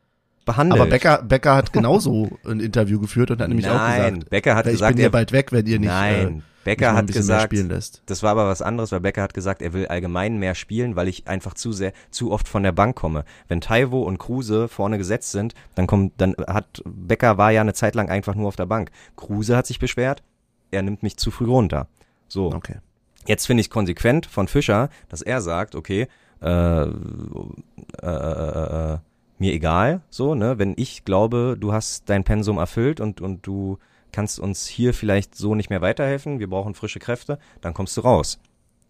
behandelt. Aber Becker, Becker hat genauso ein Interview geführt und hat nämlich auch Nein, gesagt, Becker hat ich gesagt, bin er, bald weg, wenn ihr nicht, äh, nein, mich Becker hat gesagt, das war aber was anderes, weil Becker hat gesagt, er will allgemein mehr spielen, weil ich einfach zu sehr, zu oft von der Bank komme. Wenn Taiwo und Kruse vorne gesetzt sind, dann kommt, dann hat, Becker war ja eine Zeit lang einfach nur auf der Bank. Kruse hat sich beschwert, er nimmt mich zu früh runter. So. Okay. Jetzt finde ich konsequent von Fischer, dass er sagt, okay, äh, äh, äh, äh, mir egal, so, ne, wenn ich glaube, du hast dein Pensum erfüllt und, und du kannst uns hier vielleicht so nicht mehr weiterhelfen, wir brauchen frische Kräfte, dann kommst du raus.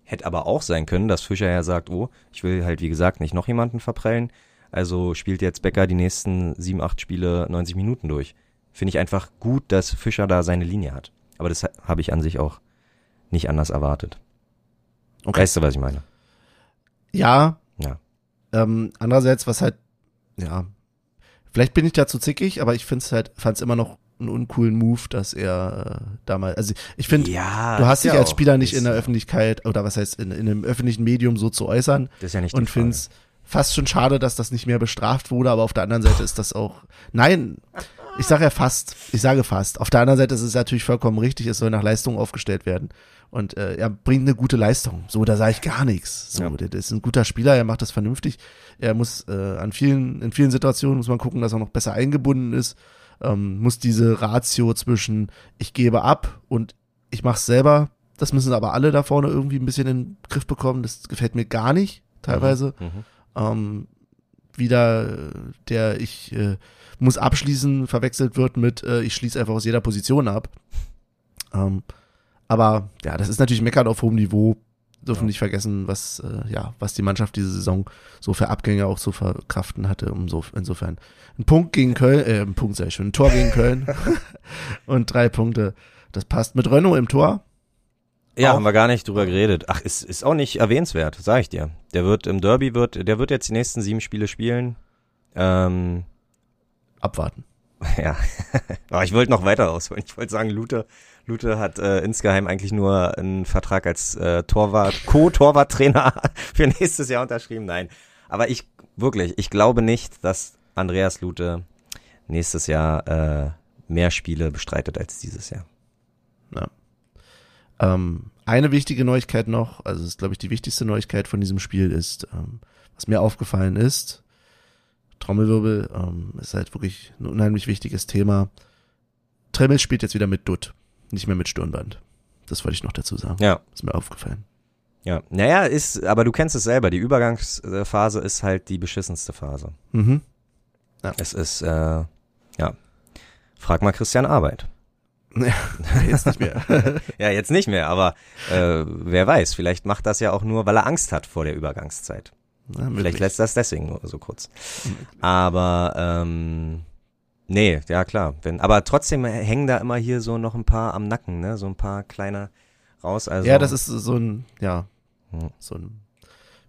Hätte aber auch sein können, dass Fischer ja sagt, oh, ich will halt, wie gesagt, nicht noch jemanden verprellen, also spielt jetzt Becker die nächsten sieben, acht Spiele 90 Minuten durch. Finde ich einfach gut, dass Fischer da seine Linie hat. Aber das ha- habe ich an sich auch nicht anders erwartet. Okay. Weißt du, was ich meine? Ja. Ja. Ähm, andererseits, was halt, ja, vielleicht bin ich dazu zickig, aber ich find's halt, fand's immer noch einen uncoolen Move, dass er äh, damals, also ich finde, Ja, du hast dich ja als Spieler nicht in der Öffentlichkeit oder was heißt in, in einem öffentlichen Medium so zu äußern Das ist ja nicht und Frage. find's fast schon schade, dass das nicht mehr bestraft wurde, aber auf der anderen Seite ist das auch, nein, ich sage ja fast, ich sage fast. Auf der anderen Seite ist es natürlich vollkommen richtig, es soll nach Leistung aufgestellt werden. Und äh, er bringt eine gute Leistung. So, da sage ich gar nichts. So, Ja. der, der ist ein guter Spieler, er macht das vernünftig. Er muss äh, an vielen, in vielen Situationen muss man gucken, dass er noch besser eingebunden ist. Ähm, muss diese Ratio zwischen ich gebe ab und ich mach's selber, das müssen aber alle da vorne irgendwie ein bisschen in den Griff bekommen. Das gefällt mir gar nicht, teilweise Mhm. ähm, wieder äh, der ich äh, muss abschließen verwechselt wird mit äh, ich schließe einfach aus jeder Position ab. Ähm, aber ja, das ist natürlich meckern auf hohem Niveau. Dürfen Ja. nicht vergessen, was äh, ja, was die Mannschaft diese Saison so für Abgänge auch zu verkraften hatte. Umso, insofern ein Punkt gegen Köln, äh, ein Punkt sei schon, ein Tor gegen Köln und drei Punkte. Das passt mit Renault im Tor. Ja, Auch- haben wir gar nicht drüber geredet. Ach, ist, ist auch nicht erwähnenswert, sag ich dir. Der wird im Derby wird, der wird jetzt die nächsten sieben Spiele spielen. Ähm, Abwarten. ja. Aber ich wollte noch weiter ausholen. Ich wollte sagen, Lute, Lute hat äh, insgeheim eigentlich nur einen Vertrag als äh, Torwart, Co-Torwarttrainer für nächstes Jahr unterschrieben. Nein. Aber ich, wirklich, ich glaube nicht, dass Andreas Lute nächstes Jahr äh, mehr Spiele bestreitet als dieses Jahr. Ähm, eine wichtige Neuigkeit noch, also ist, glaube ich, die wichtigste Neuigkeit von diesem Spiel ist, ähm, was mir aufgefallen ist, Trommelwirbel ähm, ist halt wirklich ein unheimlich wichtiges Thema. Tremmel spielt jetzt wieder mit Dutt, nicht mehr mit Stirnband. Das wollte ich noch dazu sagen. Ja. Ist mir aufgefallen. Ja. Naja, ist, aber du kennst es selber, die Übergangsphase ist halt die beschissenste Phase. Mhm. Es ist, äh, ja. Frag mal Christian Arbeit. Ja, jetzt nicht mehr. Ja, jetzt nicht mehr, aber äh, wer weiß, vielleicht macht das ja auch nur, weil er Angst hat vor der Übergangszeit. Ja, Vielleicht lässt das deswegen nur so kurz. Aber ähm, nee, ja klar. Wenn, aber trotzdem hängen da immer hier so noch ein paar am Nacken, ne? So ein paar kleine raus. Also Ja, das ist so ein, ja, Hm. so ein,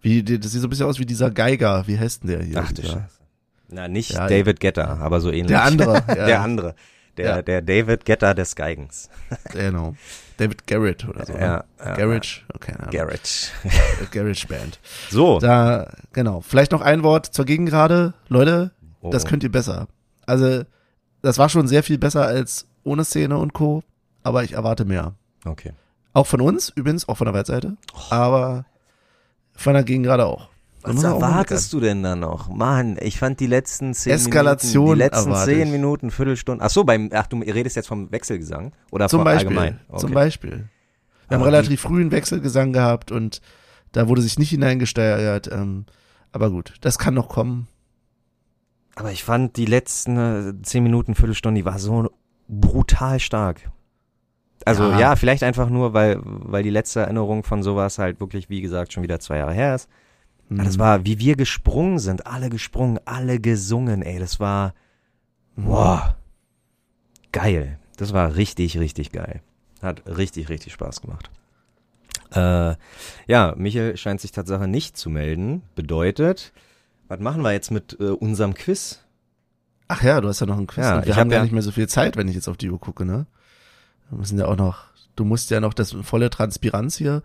wie, das sieht so ein bisschen aus wie dieser Geiger. Wie heißt denn der hier? Ach du Scheiße. Na, nicht Ja, David Getter, aber so ähnlich. Der andere. Ja, der andere. Der, Ja. der David Getter des Geigens. Genau. David Garrett oder so. ne? Ja, ja, Garage? Okay, Ahnung. Garrett. Äh, Garage Band. So. Da, genau. Vielleicht noch ein Wort zur Gegengrade. Leute, Oh. das könnt ihr besser. Also, das war schon sehr viel besser als ohne Szene und Co. Aber ich erwarte mehr. Okay. Auch von uns, übrigens, auch von der Waldseite. Aber von der Gegengrade auch. Was erwartest du denn da noch? Mann, ich fand die letzten zehn Eskalation Minuten, die letzten zehn. Minuten, Viertelstunde. Ach so, beim, ach du redest jetzt vom Wechselgesang oder Zum vom Beispiel. allgemein? Zum Okay. Beispiel. Wir haben relativ früh einen Wechselgesang gehabt und da wurde sich nicht hineingesteuert. Ähm, aber gut, das kann noch kommen. Aber ich fand die letzten äh, zehn Minuten, Viertelstunde, die war so brutal stark. Also Ja. ja. vielleicht einfach nur, weil, weil die letzte Erinnerung von sowas halt wirklich, wie gesagt, schon wieder zwei Jahre her ist. Das Mhm. war, wie wir gesprungen sind, alle gesprungen, alle gesungen, ey, das war, wow, geil. Das war richtig, richtig geil. Hat richtig, richtig Spaß gemacht. Äh, ja, Michael scheint sich Tatsache nicht zu melden. Bedeutet, was machen wir jetzt mit äh, unserem Quiz? Ach ja, du hast ja noch einen Quiz. Ja, wir ich haben hab ja- nicht mehr so viel Zeit, wenn ich jetzt auf die Uhr gucke, ne? Wir müssen ja auch noch, du musst ja noch das volle Transpiranz hier.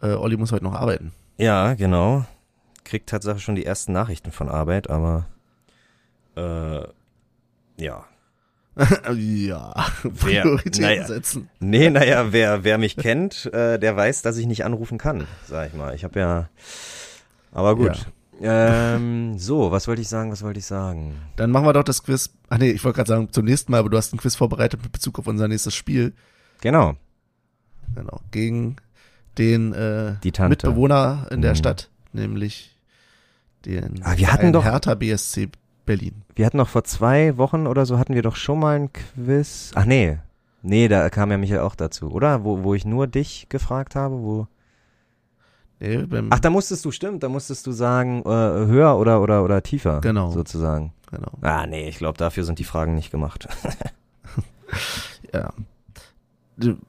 Äh, Olli muss heute noch arbeiten. Ja, genau. Kriegt Tatsache schon die ersten Nachrichten von Arbeit, aber äh, ja. ja, Wer- Prioritäten naja. setzen. Nee, naja, wer, wer mich kennt, äh, der weiß, dass ich nicht anrufen kann, sag ich mal. Ich habe ja. Aber gut. Ähm, so, was wollte ich sagen, was wollte ich sagen? Dann machen wir doch das Quiz. Ach nee, ich wollte gerade sagen, zum nächsten Mal, aber du hast ein Quiz vorbereitet mit Bezug auf unser nächstes Spiel. Genau. Genau. Gegen den äh. Mitbewohner in der Mhm. Stadt, nämlich den Ah, wir hatten doch- Hertha BSC Berlin. Wir hatten noch vor zwei Wochen oder so hatten wir doch schon mal ein Quiz. Ach nee. Nee, da kam ja Michael auch dazu, oder? Wo, wo ich nur dich gefragt habe, wo. Nee, Ach, da musstest du, stimmt, da musstest du sagen, äh, höher oder, oder, oder tiefer. Genau. Sozusagen. genau. Ah, nee, ich glaube, dafür sind die Fragen nicht gemacht. Ja.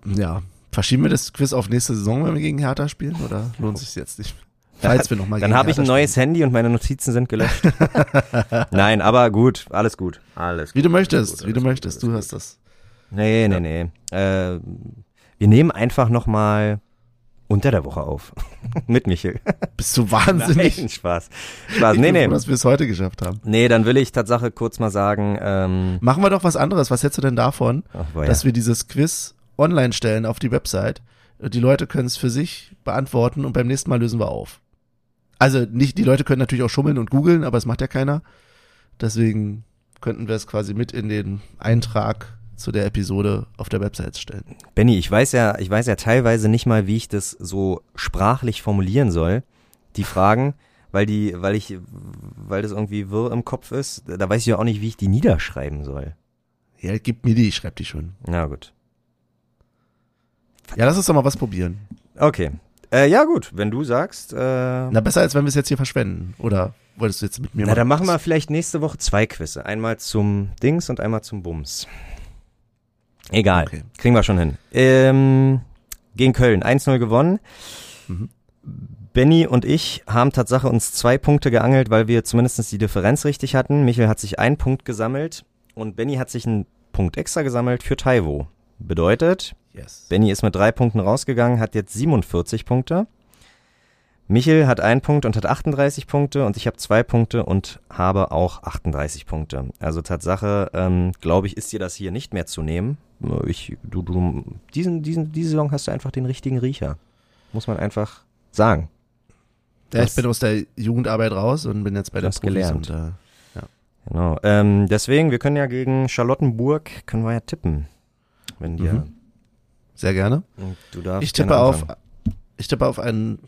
Ja. Verschieben wir das Quiz auf nächste Saison, wenn wir gegen Hertha spielen, oder lohnt sich jetzt nicht? Falls wir nochmal Dann habe ich ein neues Handy und meine Notizen sind gelöscht. Nein, aber gut, alles gut. Alles Wie du gut, möchtest, gut, wie du alles möchtest, gut, du hast das. gut. Nee, nee, nee. Äh, wir nehmen einfach nochmal unter der Woche auf. Mit Michel. Bist du wahnsinnig? Nein, Spaß. Spaß. Ich Nee, nee. froh, dass wir es heute geschafft haben. Nee, dann will ich Tatsache kurz mal sagen, ähm, Machen wir doch was anderes. Was hältst du denn davon, ach, dass wir dieses Quiz online stellen auf die Website? Die Leute können es für sich beantworten und beim nächsten Mal lösen wir auf. Also nicht, die Leute können natürlich auch schummeln und googeln, aber es macht ja keiner. Deswegen könnten wir es quasi mit in den Eintrag zu der Episode auf der Website stellen. Benny, ich weiß ja, ich weiß ja teilweise nicht mal, wie ich das so sprachlich formulieren soll. Die Fragen, weil die, weil ich, weil das irgendwie wirr im Kopf ist, da weiß ich ja auch nicht, wie ich die niederschreiben soll. Ja, gib mir die, ich schreib die schon. Na gut. Ja, lass uns doch mal was probieren. Okay. Äh, ja gut, wenn du sagst, äh, na, Na, besser als wenn wir es jetzt hier verschwenden. Oder wolltest du jetzt mit mir dann machen wir vielleicht nächste Woche zwei Quizze. Einmal zum Dings und einmal zum Bums. Egal. Okay. Kriegen wir schon hin. Ähm, gegen Köln 1-0 gewonnen. Mhm. Benny und ich haben Tatsache uns zwei Punkte geangelt, weil wir zumindest die Differenz richtig hatten. Michael hat sich einen Punkt gesammelt und Benny hat sich einen Punkt extra gesammelt für Taiwo. Bedeutet, Yes. Benny ist mit drei Punkten rausgegangen, hat jetzt 47 Punkte. Michel hat einen Punkt und hat 38 Punkte und ich habe zwei Punkte und habe auch 38 Punkte. Also Tatsache, ähm, glaube ich, ist dir das hier nicht mehr zu nehmen ich, du, du, diesen, diesen, diese Saison hast du einfach den richtigen Riecher. Muss man einfach sagen. Ja, ich bin aus der Jugendarbeit raus und bin jetzt bei der Profis gelernt. Und, äh, Genau. Ähm, deswegen, wir können ja gegen Charlottenburg, können wir ja tippen. Wenn dir, Mhm. sehr gerne. du darfst Ich tippe auf, ich tippe auf einen,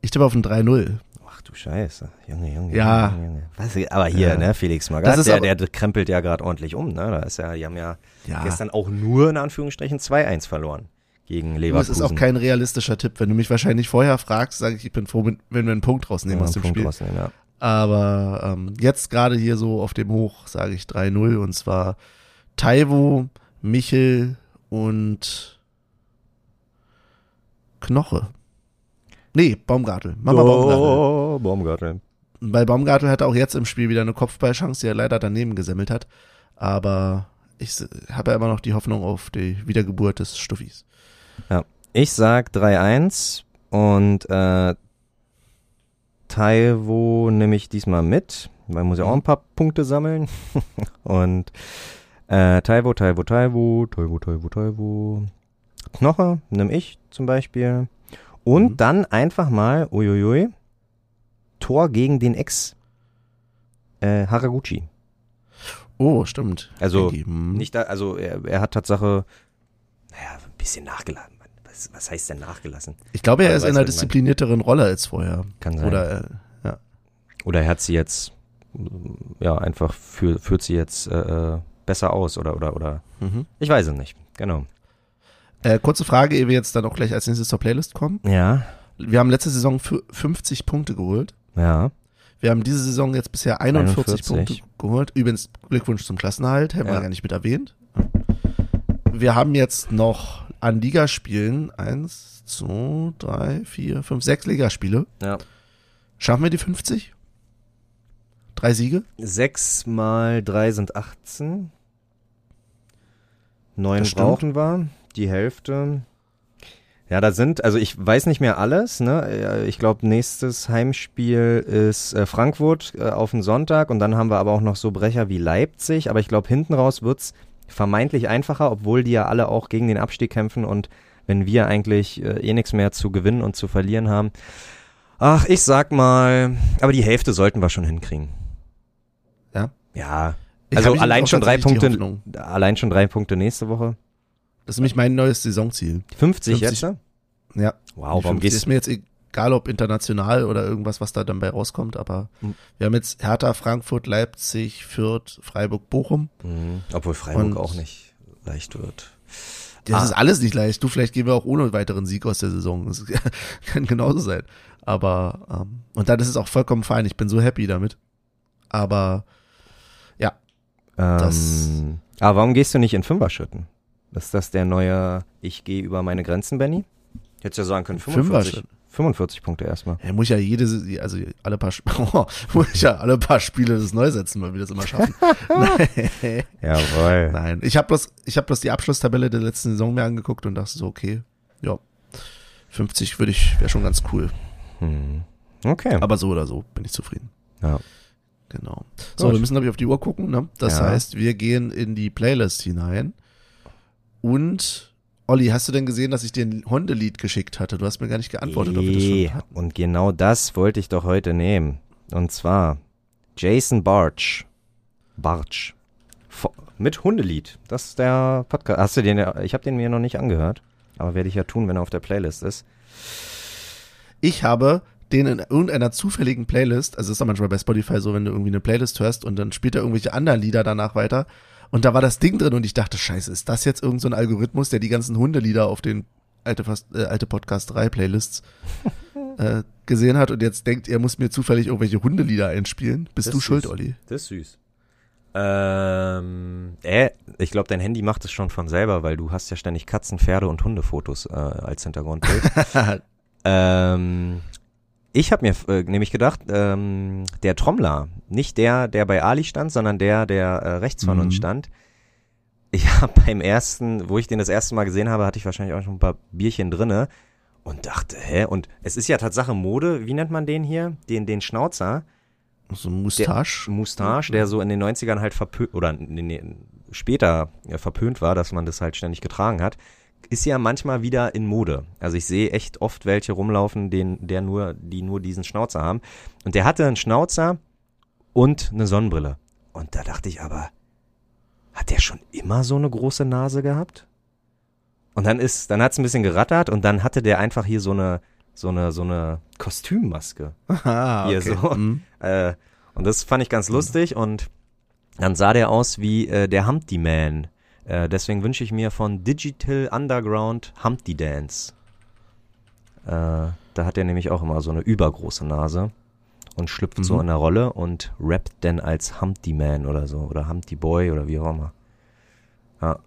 ich tippe auf ein 3-0. Ach du Scheiße. Junge, Junge. Ja. Junge, Junge. Was, aber hier, Ja. ne, Felix Magath, Das der, der krempelt ja gerade ordentlich um, ne? Da ist ja, die haben ja, Ja. gestern auch nur in Anführungsstrichen 2-1 verloren gegen Leverkusen. ist auch kein realistischer Tipp. Wenn du mich wahrscheinlich vorher fragst, sage ich, ich bin froh, wenn wenn wir einen Punkt rausnehmen Ja, aus dem Punkt Spiel. rausnehmen, ja. Aber ähm, jetzt gerade hier so auf dem Hoch sage ich 3-0 und zwar Taiwo, Michel und Knoche. Nee, Baumgartel. Mama Baumgartel. Oh, Baumgartel. Bei Baumgartel hat er auch jetzt im Spiel wieder eine Kopfballchance, die er leider daneben gesemmelt hat. Aber ich habe ja immer noch die Hoffnung auf die Wiedergeburt des Stuffis. Ich sag 3-1 und äh, Taiwo nehme ich diesmal mit, weil muss ja auch ein paar Punkte sammeln. und äh, Taiwo, Taiwo, Taiwo, Taiwo, Taiwo, Taiwo. Knoche nehme ich zum Beispiel. Und Mhm. dann einfach mal, uiuiui, Tor gegen den Ex äh, Haraguchi. Oh, stimmt. Also, Henki, hm. Nicht da, also er, er hat Tatsache, naja, ein bisschen nachgeladen. Was, was heißt denn nachgelassen? Ich glaube, er Aber ist weißt in einer disziplinierteren Rolle als vorher. Kann sein. Oder äh, ja. Oder er hat sie jetzt, ja, einfach für, führt sie jetzt äh, äh, besser aus oder, oder, oder, Mhm. ich weiß es nicht. Genau. Äh, kurze Frage, ehe wir jetzt dann auch gleich als nächstes zur Playlist kommen. Ja, Wir haben letzte Saison fü- 50 Punkte geholt. ja. Wir haben diese Saison jetzt bisher 41, 41. Punkte geholt. Übrigens Glückwunsch zum Klassenerhalt, hätten Ja. wir gar nicht mit erwähnt. Wir haben jetzt noch an Ligaspielen eins, zwei, drei, vier, fünf, sechs Ligaspiele. Ja. Schaffen wir die 50? Drei Siege? Sechs mal drei sind 18. Neun brauchen wir. Die Hälfte. Ja, da sind, also ich weiß nicht mehr alles, ne? Äh, Ich glaube, nächstes Heimspiel ist äh, Frankfurt äh, auf den Sonntag und dann haben wir aber auch noch so Brecher wie Leipzig, aber ich glaube, hinten raus wird's vermeintlich einfacher, obwohl die ja alle auch gegen den Abstieg kämpfen und wenn wir eigentlich äh, eh nichts mehr zu gewinnen und zu verlieren haben. Ach, ich sag mal, aber die Hälfte sollten wir schon hinkriegen. Ja? Ja. Also allein schon drei Punkte, allein schon drei Punkte nächste Woche. Das ist nämlich mein neues Saisonziel. 50, 50. jetzt? Ja. Wow, warum 50 gehst Ist mir jetzt egal, ob international oder irgendwas, was da dann bei rauskommt, aber Mhm. wir haben jetzt Hertha, Frankfurt, Leipzig, Fürth, Freiburg, Bochum. Mhm. Obwohl Freiburg Und- auch nicht leicht wird. Das Ah. ist alles nicht leicht. Du, vielleicht gehen wir auch ohne weiteren Sieg aus der Saison. Das kann genauso sein. Aber, ähm, und dann ist es auch vollkommen fein. Ich bin so happy damit. Aber, Das- Ähm, aber warum gehst du nicht in Fünferschritten? Ist das der neue Ich gehe über meine Grenzen, Benny? Hättest ja sagen können 45, Fünferschritt. 45 Punkte erstmal. er muss ja jede, also alle paar, oh, muss ich ja alle paar Spiele das Neusetzen, weil wir das immer schaffen. Nein. Jawohl. Nein, ich habe bloß, ich habe bloß die Abschlusstabelle der letzten Saison mir angeguckt und dachte so, okay, ja, 50 würde ich, wäre schon ganz cool. Hm. Okay. Aber so oder so bin ich zufrieden. ja. Genau. So, Gut. wir müssen, glaube ich, auf die Uhr gucken. Ne? Das Ja. heißt, wir gehen in die Playlist hinein. Und, Olli, hast du denn gesehen, dass ich dir ein Hundelied geschickt hatte? Du hast mir gar nicht geantwortet, ob wir das Eh, schon hatten. Und genau das wollte ich doch heute nehmen. Und zwar Jason. Barch. Vo- Mit Hundelied. Das ist der Podcast. Hast du den ja, ich habe den mir noch nicht angehört. Aber werde ich ja tun, wenn er auf der Playlist ist. Ich habe den in irgendeiner zufälligen Playlist, also ist doch manchmal bei Spotify so, wenn du irgendwie eine Playlist hörst und dann spielt er irgendwelche anderen Lieder danach weiter. Und da war das Ding drin und ich dachte, scheiße, ist das jetzt irgendein so ein Algorithmus, der die ganzen Hundelieder auf den alte, äh, alte Podcast 3 Playlists äh, gesehen hat und jetzt denkt, er muss mir zufällig irgendwelche Hundelieder einspielen. Bist Das du schuld, süß. Olli? Das ist süß. Ähm, äh, ich glaube, dein Handy macht es schon von selber, weil du hast ja ständig Katzen, Pferde und Hundefotos äh, als Hintergrundbild. ähm, ich habe mir äh, nämlich gedacht, ähm, der Trommler, nicht der, der bei Ali stand, sondern der, der äh, rechts von Mhm. uns stand. Ich habe beim ersten, wo ich den das erste Mal gesehen habe, hatte ich wahrscheinlich auch schon ein paar Bierchen drinne und dachte, hä? Und es ist ja Tatsache Mode, wie nennt man den hier? Den, den Schnauzer. so ein Mustache. Moustache, der so in den 90ern halt verpö oder nee, nee, später äh, verpönt war, dass man das halt ständig getragen hat, ist ja manchmal wieder in Mode. Also ich sehe echt oft welche rumlaufen, den, der nur, die nur diesen Schnauzer haben. Und der hatte einen Schnauzer und eine Sonnenbrille. Und da dachte ich aber, hat der schon immer so eine große Nase gehabt? Und dann ist, dann hat's ein bisschen gerattert und dann hatte der einfach hier so eine, so eine, so eine Kostümmaske. Ah, Hier okay. so. Mhm. Äh, und das fand ich ganz lustig und dann sah der aus wie äh, der Humpty Man. Äh, deswegen wünsche ich mir von Digital Underground Humpty Dance. Äh, da hat er nämlich auch immer so eine übergroße Nase und schlüpft so Mhm. in der Rolle und rappt dann als Humpty Man oder so oder Humpty Boy oder wie auch immer. Ja,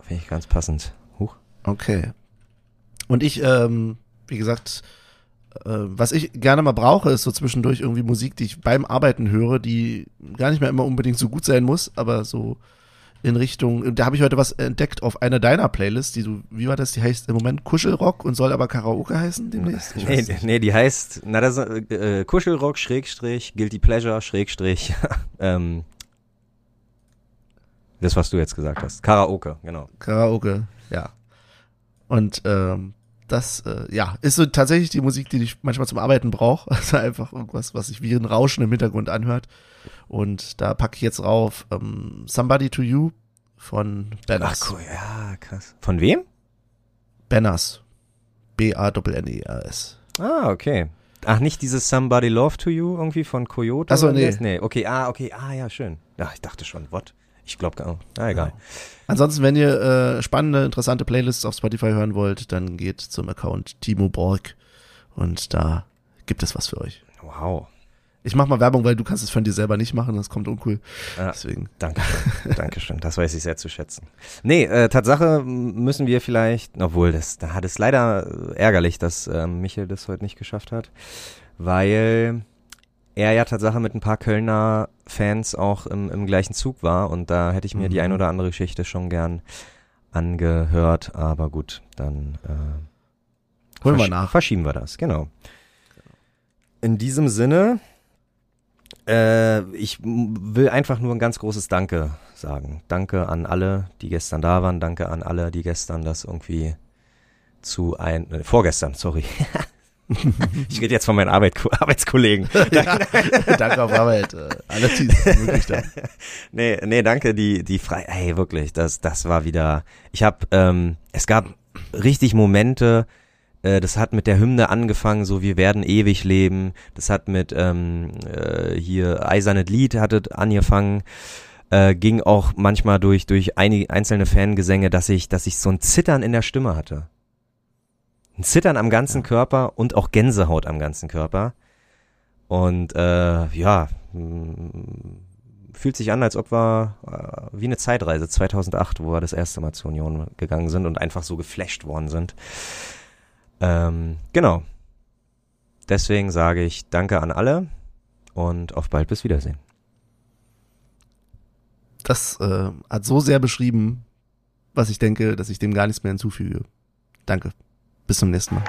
finde ich ganz passend. Huch. Okay. Und ich, ähm, wie gesagt, äh, was ich gerne mal brauche, ist so zwischendurch irgendwie Musik, die ich beim Arbeiten höre, die gar nicht mehr immer unbedingt so gut sein muss, aber so in Richtung, da habe ich heute was entdeckt auf einer deiner Playlists, die du, wie war das, die heißt im Moment Kuschelrock und soll aber Karaoke heißen demnächst? Ich Nee, nee, die heißt, na das ist, äh, Kuschelrock, Schrägstrich, Guilty Pleasure, Schrägstrich, ähm, das, was du jetzt gesagt hast. Karaoke, genau. Karaoke, ja. Und ähm, das, äh, ja, ist so tatsächlich die Musik, die ich manchmal zum Arbeiten brauche. Also einfach irgendwas, was sich wie ein Rauschen im Hintergrund anhört. Und da packe ich jetzt rauf ähm, Somebody to You von Banners. Ach cool, ja, krass. Von wem? Banners. B-A-N-N-E-R-S. Ah, okay. Ach, nicht dieses Somebody Love to You irgendwie von Coyote? Ach so, oder nee. Nee, okay, ah, okay, ah, ja, schön. Ja, ich dachte schon, what? Ich glaube gar nicht. Ah, egal. Ansonsten, wenn ihr äh, spannende, interessante Playlists auf Spotify hören wollt, dann geht zum Account Timo Borg und da gibt es was für euch. Wow. Ich mach mal Werbung, weil du kannst es von dir selber nicht machen, das kommt uncool. Ja. Deswegen. Dankeschön, Dankeschön. Das weiß ich sehr zu schätzen. Nee, äh, Tatsache müssen wir vielleicht, obwohl das, da hat es leider äh, ärgerlich, dass ähm, Michael das heute nicht geschafft hat, weil er ja Tatsache mit ein paar Kölner Fans auch im, im gleichen Zug war und da hätte ich mir die Mhm. ein oder andere Geschichte schon gern angehört, aber gut, dann äh, Holen wir nach. Verschieben wir das, genau. In diesem Sinne, äh, ich will einfach nur ein ganz großes Danke sagen. Danke an alle, die gestern da waren. Danke an alle, die gestern das irgendwie zu ein, äh, vorgestern, sorry. ich rede jetzt von meinen Arbeit, Arbeitskollegen. ja, danke auf Arbeit. Äh, alle, die ermöglicht haben. Nee, nee, danke, die, die frei, ey, wirklich, das, das war wieder, ich hab, ähm, es gab richtig Momente, äh, das hat mit der Hymne angefangen, so wir werden ewig leben, das hat mit, ähm, äh, hier Eisernes Lied hattet angefangen, äh, ging auch manchmal durch, durch einige einzelne Fangesänge, dass ich, dass ich so ein Zittern in der Stimme hatte. Ein Zittern am ganzen Körper und auch Gänsehaut am ganzen Körper. Und äh, ja, fühlt sich an, als ob wir äh, wie eine Zeitreise 2008, wo wir das erste Mal zur Union gegangen sind und einfach so geflasht worden sind. Ähm, genau. Deswegen sage ich Danke an alle und auf bald bis Wiedersehen. Das äh, hat so sehr beschrieben, was ich denke, dass ich dem gar nichts mehr hinzufüge. Danke. Bis zum nächsten Mal.